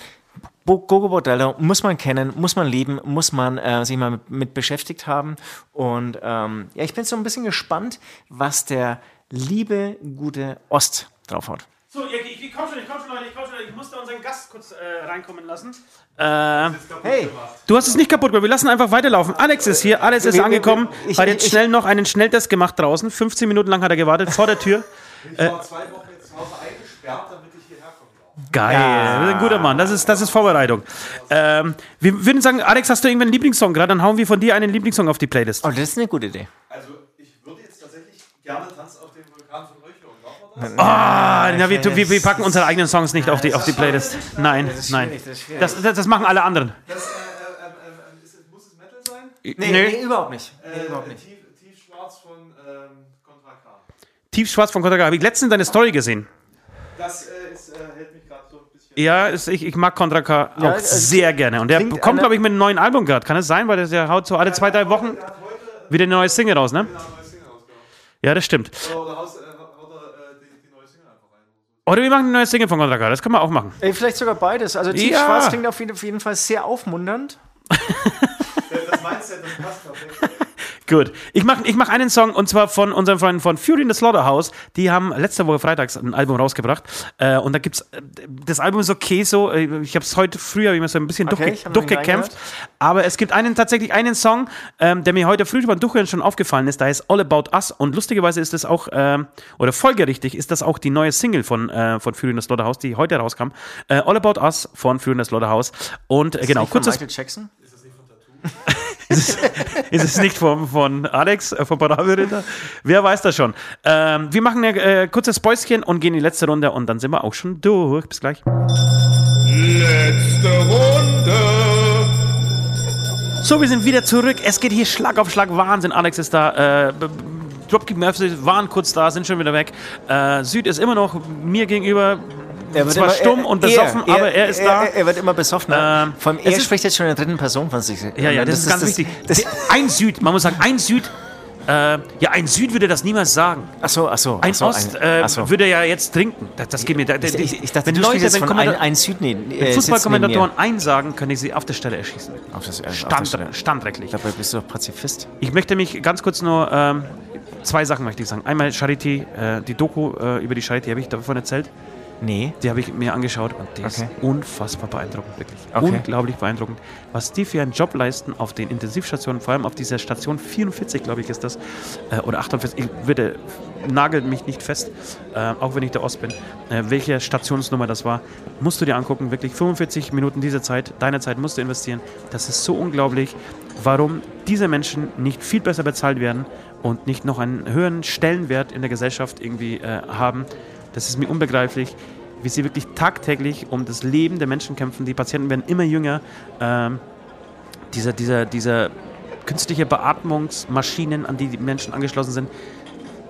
Gogo Bordello muss man kennen, muss man lieben, muss man äh, sich mal mit, mit beschäftigt haben. Und ähm, ja, ich bin so ein bisschen gespannt, was der liebe, gute Ost draufhaut. So, ich, ich, komm schon, ich komm schon, Leute, ich komm schon, ich musste unseren Gast kurz äh, reinkommen lassen. Äh, Hey, du hast es nicht kaputt gemacht, wir lassen einfach weiterlaufen. Alex ist hier, Alex ist angekommen, ich- hat jetzt ich- schnell noch einen Schnelltest gemacht draußen. 15 Minuten lang hat er gewartet, vor der Tür. Ich war zwei Wochen jetzt zu Hause eingesperrt, damit ich hierher komme. Geil, das ist ein guter Mann, das ist, das ist Vorbereitung. Ähm, wir würden sagen, Alex, hast du irgendeinen Lieblingssong gerade? Dann hauen wir von dir einen Lieblingssong auf die Playlist. oh, das ist eine gute Idee. Also, ich würde jetzt tatsächlich gerne Tanz Machen wir das? Ah, na, wir, wir, wir packen unsere eigenen Songs nicht auf die, auf die Playlist. Nein, nein. das. Das, das, machen alle anderen. Das, äh, äh, äh, ist, muss es Metal sein? Nee, Nee. nee, überhaupt nicht. Nee, Äh, überhaupt nicht. Tief, tiefschwarz von ähm, Contra K. Tiefschwarz von Kontra K. Habe ich letztens deine Story gesehen. Das äh, ist, äh, hält mich gerade so ein bisschen. Ja, ist, ich, ich mag Contra K auch Ja, also sehr gerne. Und der kommt, glaube ich, mit einem neuen Album gerade. Kann es sein? Weil der, haut so alle zwei, drei Wochen Der hat heute wieder eine neue Single raus, ne? eine neue Single rausgebracht. Ja, das stimmt. Oder haust, äh, haut er äh, die, die neue Single einfach rein. Oder wir machen eine neue Single von Contra K. Das können wir auch machen. Ey, vielleicht sogar beides. Also Ja. Tiefschwarz klingt auf jeden, auf jeden Fall sehr aufmunternd. Das Mindset, das passt perfekt. Gut. Ich mache ich mach einen Song und zwar von unseren Freunden von Fury in the Slaughterhouse. Die haben letzte Woche freitags ein Album rausgebracht. Äh, und da gibt's äh, das Album ist okay so. äh, Ich habe es heute früh hab ich mir so ein bisschen Okay, durchge nicht durchgekämpft. Aber es gibt einen tatsächlich einen Song, ähm, der mir heute früh beim Durchhören schon aufgefallen ist. Da heißt All About Us. Und lustigerweise ist das auch ähm, oder folgerichtig ist das auch die neue Single von äh, von Fury in the Slaughterhouse, die heute rauskam. Äh, All About Us von Fury in the Slaughterhouse. Und äh, genau Nicht von kurzes Michael Jackson? ist es, ist es nicht von, von Alex, äh, von Parabelritter? Wer weiß das schon. Ähm, wir machen ein äh, kurzes Päuschen und gehen in die letzte Runde und dann sind wir auch schon durch. Bis gleich. Letzte Runde. So, wir sind wieder zurück. Es geht hier Schlag auf Schlag. Wahnsinn. Alex ist da. Äh, Dropkick Murphys waren kurz da, sind schon wieder weg. Äh, Süd ist immer noch mir gegenüber Er wird zwar immer- stumm er- und besoffen, er, aber er ist da. Er, wird immer besoffener. Ähm, Vor allem, er ist- spricht jetzt schon in der dritten Person von sich. Ja, ja, das, ist ganz wichtig. Das, ein Süd, man muss sagen, ein Süd. Äh, ja, ein Süd würde das niemals sagen. achso, achso. Ein achso, Ost äh, achso. würde ja jetzt trinken. Das, das geht mir. Da, Ich, ich, ich dachte, wenn Leute, wenn von ein, ein Südney. Äh, wenn Fußballkommentatoren einsagen, können ich sie auf der Stelle erschießen. Auf das, äh, auf Stand, das Stelle. standrechtlich. Dabei bist du doch Pazifist. Ich möchte mich ganz kurz nur ähm, zwei Sachen möchte ich sagen. Einmal Charity, äh, die Doku äh, über die Charity habe ich davon erzählt. Nee. Die habe ich mir angeschaut und die ist Okay. unfassbar beeindruckend, wirklich. Okay. Unglaublich beeindruckend. Was die für einen Job leisten auf den Intensivstationen, vor allem auf dieser Station 44, glaube ich, ist das, äh, oder 48, ich würde, nagelt mich nicht fest, äh, auch wenn ich der Ost bin, äh, welche Stationsnummer das war, musst du dir angucken, wirklich 45 Minuten dieser Zeit, deine Zeit musst du investieren. Das ist so unglaublich, warum diese Menschen nicht viel besser bezahlt werden und nicht noch einen höheren Stellenwert in der Gesellschaft irgendwie äh, haben. Das ist mir unbegreiflich wie sie wirklich tagtäglich um das Leben der Menschen kämpfen. Die Patienten werden immer jünger. Ähm, dieser, dieser, dieser künstliche Beatmungsmaschinen, an die die Menschen angeschlossen sind,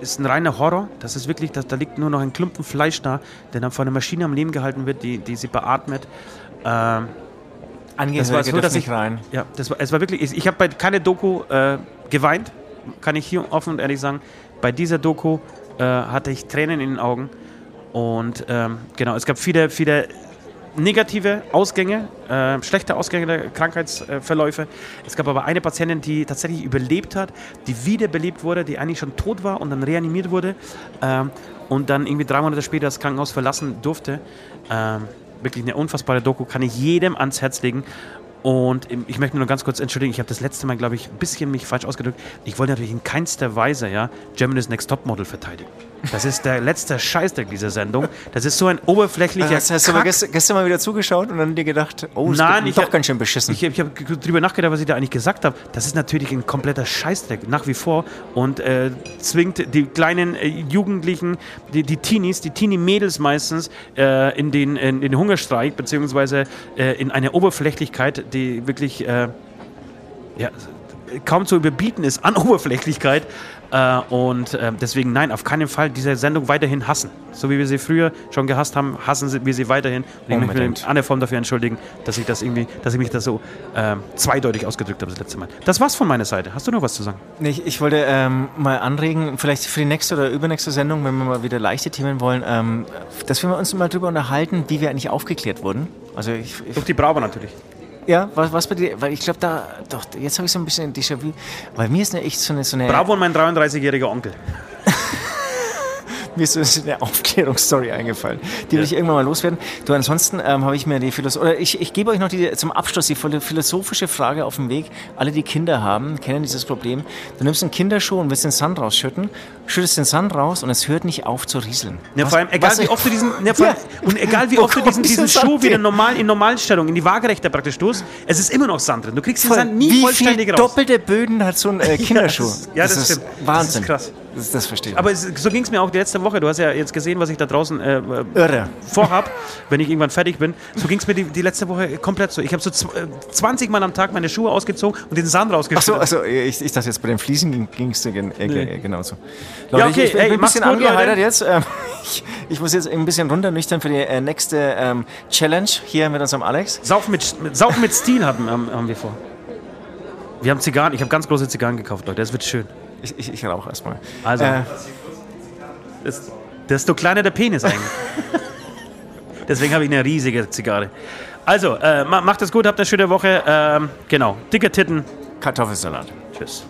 ist ein reiner Horror. Das ist wirklich, da, da liegt nur noch ein Klumpen Fleisch da, der dann von einer Maschine am Leben gehalten wird, die, die sie beatmet. Ähm, Angehörige das war so, dass nicht ich rein. Ja, das war, es war wirklich, ich, ich habe bei keine Doku äh, geweint, kann ich hier offen und ehrlich sagen. Bei dieser Doku äh, hatte ich Tränen in den Augen. Und ähm, genau, es gab viele, viele negative Ausgänge, äh, schlechte Ausgänge der Krankheitsverläufe. Es gab aber eine Patientin, die tatsächlich überlebt hat, die wiederbelebt wurde, die eigentlich schon tot war und dann reanimiert wurde ähm, und dann irgendwie drei Monate später das Krankenhaus verlassen durfte. Ähm, wirklich eine unfassbare Doku, kann ich jedem ans Herz legen. Und ich möchte nur ganz kurz entschuldigen, ich habe das letzte Mal, glaube ich, ein bisschen mich falsch ausgedrückt. Ich wollte natürlich in keinster Weise ja, Germany's Next Top Model verteidigen. Das ist der letzte Scheißdreck dieser Sendung. Das ist so ein oberflächlicher Hast, hast du aber gestern, gestern mal wieder zugeschaut und dann dir gedacht, oh, es Nein, ist ich doch hab- ganz schön beschissen. Ich, ich habe drüber nachgedacht, was ich da eigentlich gesagt habe. Das ist natürlich ein kompletter Scheißdreck, nach wie vor. Und äh, zwingt die kleinen äh, Jugendlichen, die, die Teenies, die Teenie-Mädels meistens, äh, in, den, in den Hungerstreik, beziehungsweise äh, in eine Oberflächlichkeit, die wirklich äh, ja, kaum zu überbieten ist an Oberflächlichkeit. Äh, und äh, deswegen, nein, auf keinen Fall diese Sendung weiterhin hassen. So wie wir sie früher schon gehasst haben, hassen wir sie weiterhin. Und ich möchte mich in einer Form dafür entschuldigen, dass ich das irgendwie, dass ich mich da so ähm, zweideutig ausgedrückt habe das letzte Mal. Das war's von meiner Seite. Hast du noch was zu sagen? Nee, Ich, ich wollte ähm, mal anregen, vielleicht für die nächste oder übernächste Sendung, wenn wir mal wieder leichte Themen wollen, ähm, dass wir uns mal darüber unterhalten, wie wir eigentlich aufgeklärt wurden. Also ich, ich Durch die Bravo natürlich. Ja, was, was bei dir, weil ich glaube da, doch, jetzt habe ich so ein bisschen Déjà-vu, weil mir ist eine echt so eine, so eine, Bravo mein 33-jähriger Onkel. mir ist so eine Aufklärungsstory eingefallen. Die will ich irgendwann mal loswerden. Du, ansonsten ähm, habe ich mir die Philosoph oder ich, ich gebe euch noch die, zum Abschluss die philo- philosophische Frage auf den Weg. Alle, die Kinder haben, kennen dieses Problem. Du nimmst einen Kinderschuh und willst den Sand rausschütten, schüttest den Sand raus und es hört nicht auf zu rieseln. Ja, Was- vor allem, egal wie oft du diesen, ja, allem, und egal wie Wo oft du diesen, diesen Schuh Sand wieder normal, in normalen Stellung, in die Waagerechte praktisch tust, es ist immer noch Sand drin. Du kriegst den Voll. Sand nie Wie vollständig raus. doppelte Böden hat so ein äh, Kinderschuh? das- ja, das stimmt. Das Wahnsinn. ist krass. Das, das verstehe ich. Aber es, so ging es mir auch die letzte Woche. Du hast ja jetzt gesehen, was ich da draußen äh, äh, Irre. vorhab, wenn ich irgendwann fertig bin. So ging es mir die, die letzte Woche komplett so. Ich habe so zw- äh, 20 Mal am Tag meine Schuhe ausgezogen und den Sand Ach rausgeschüttet. so, also ich, ich dachte jetzt bei den Fliesen ging es dir gen, äh, ge- genauso. Leute, okay, ich, ich bin ey, ein bisschen gut, angeheitert Leute. jetzt. Ähm, ich, ich muss jetzt ein bisschen runternüchtern für die äh, nächste ähm, Challenge hier mit unserem Alex. Saufen mit, mit, Saufen mit Stil haben, haben, haben wir vor. Wir haben Zigarren. Ich habe ganz große Zigarren gekauft, Leute. Das wird schön. Ich, ich, ich rauche erstmal. Also, Äh, das, desto kleiner der Penis eigentlich. Deswegen habe ich eine riesige Zigarre. Also, äh, ma- macht es gut, habt eine schöne Woche. Ähm, genau, dicke Titten. Kartoffelsalat. Tschüss.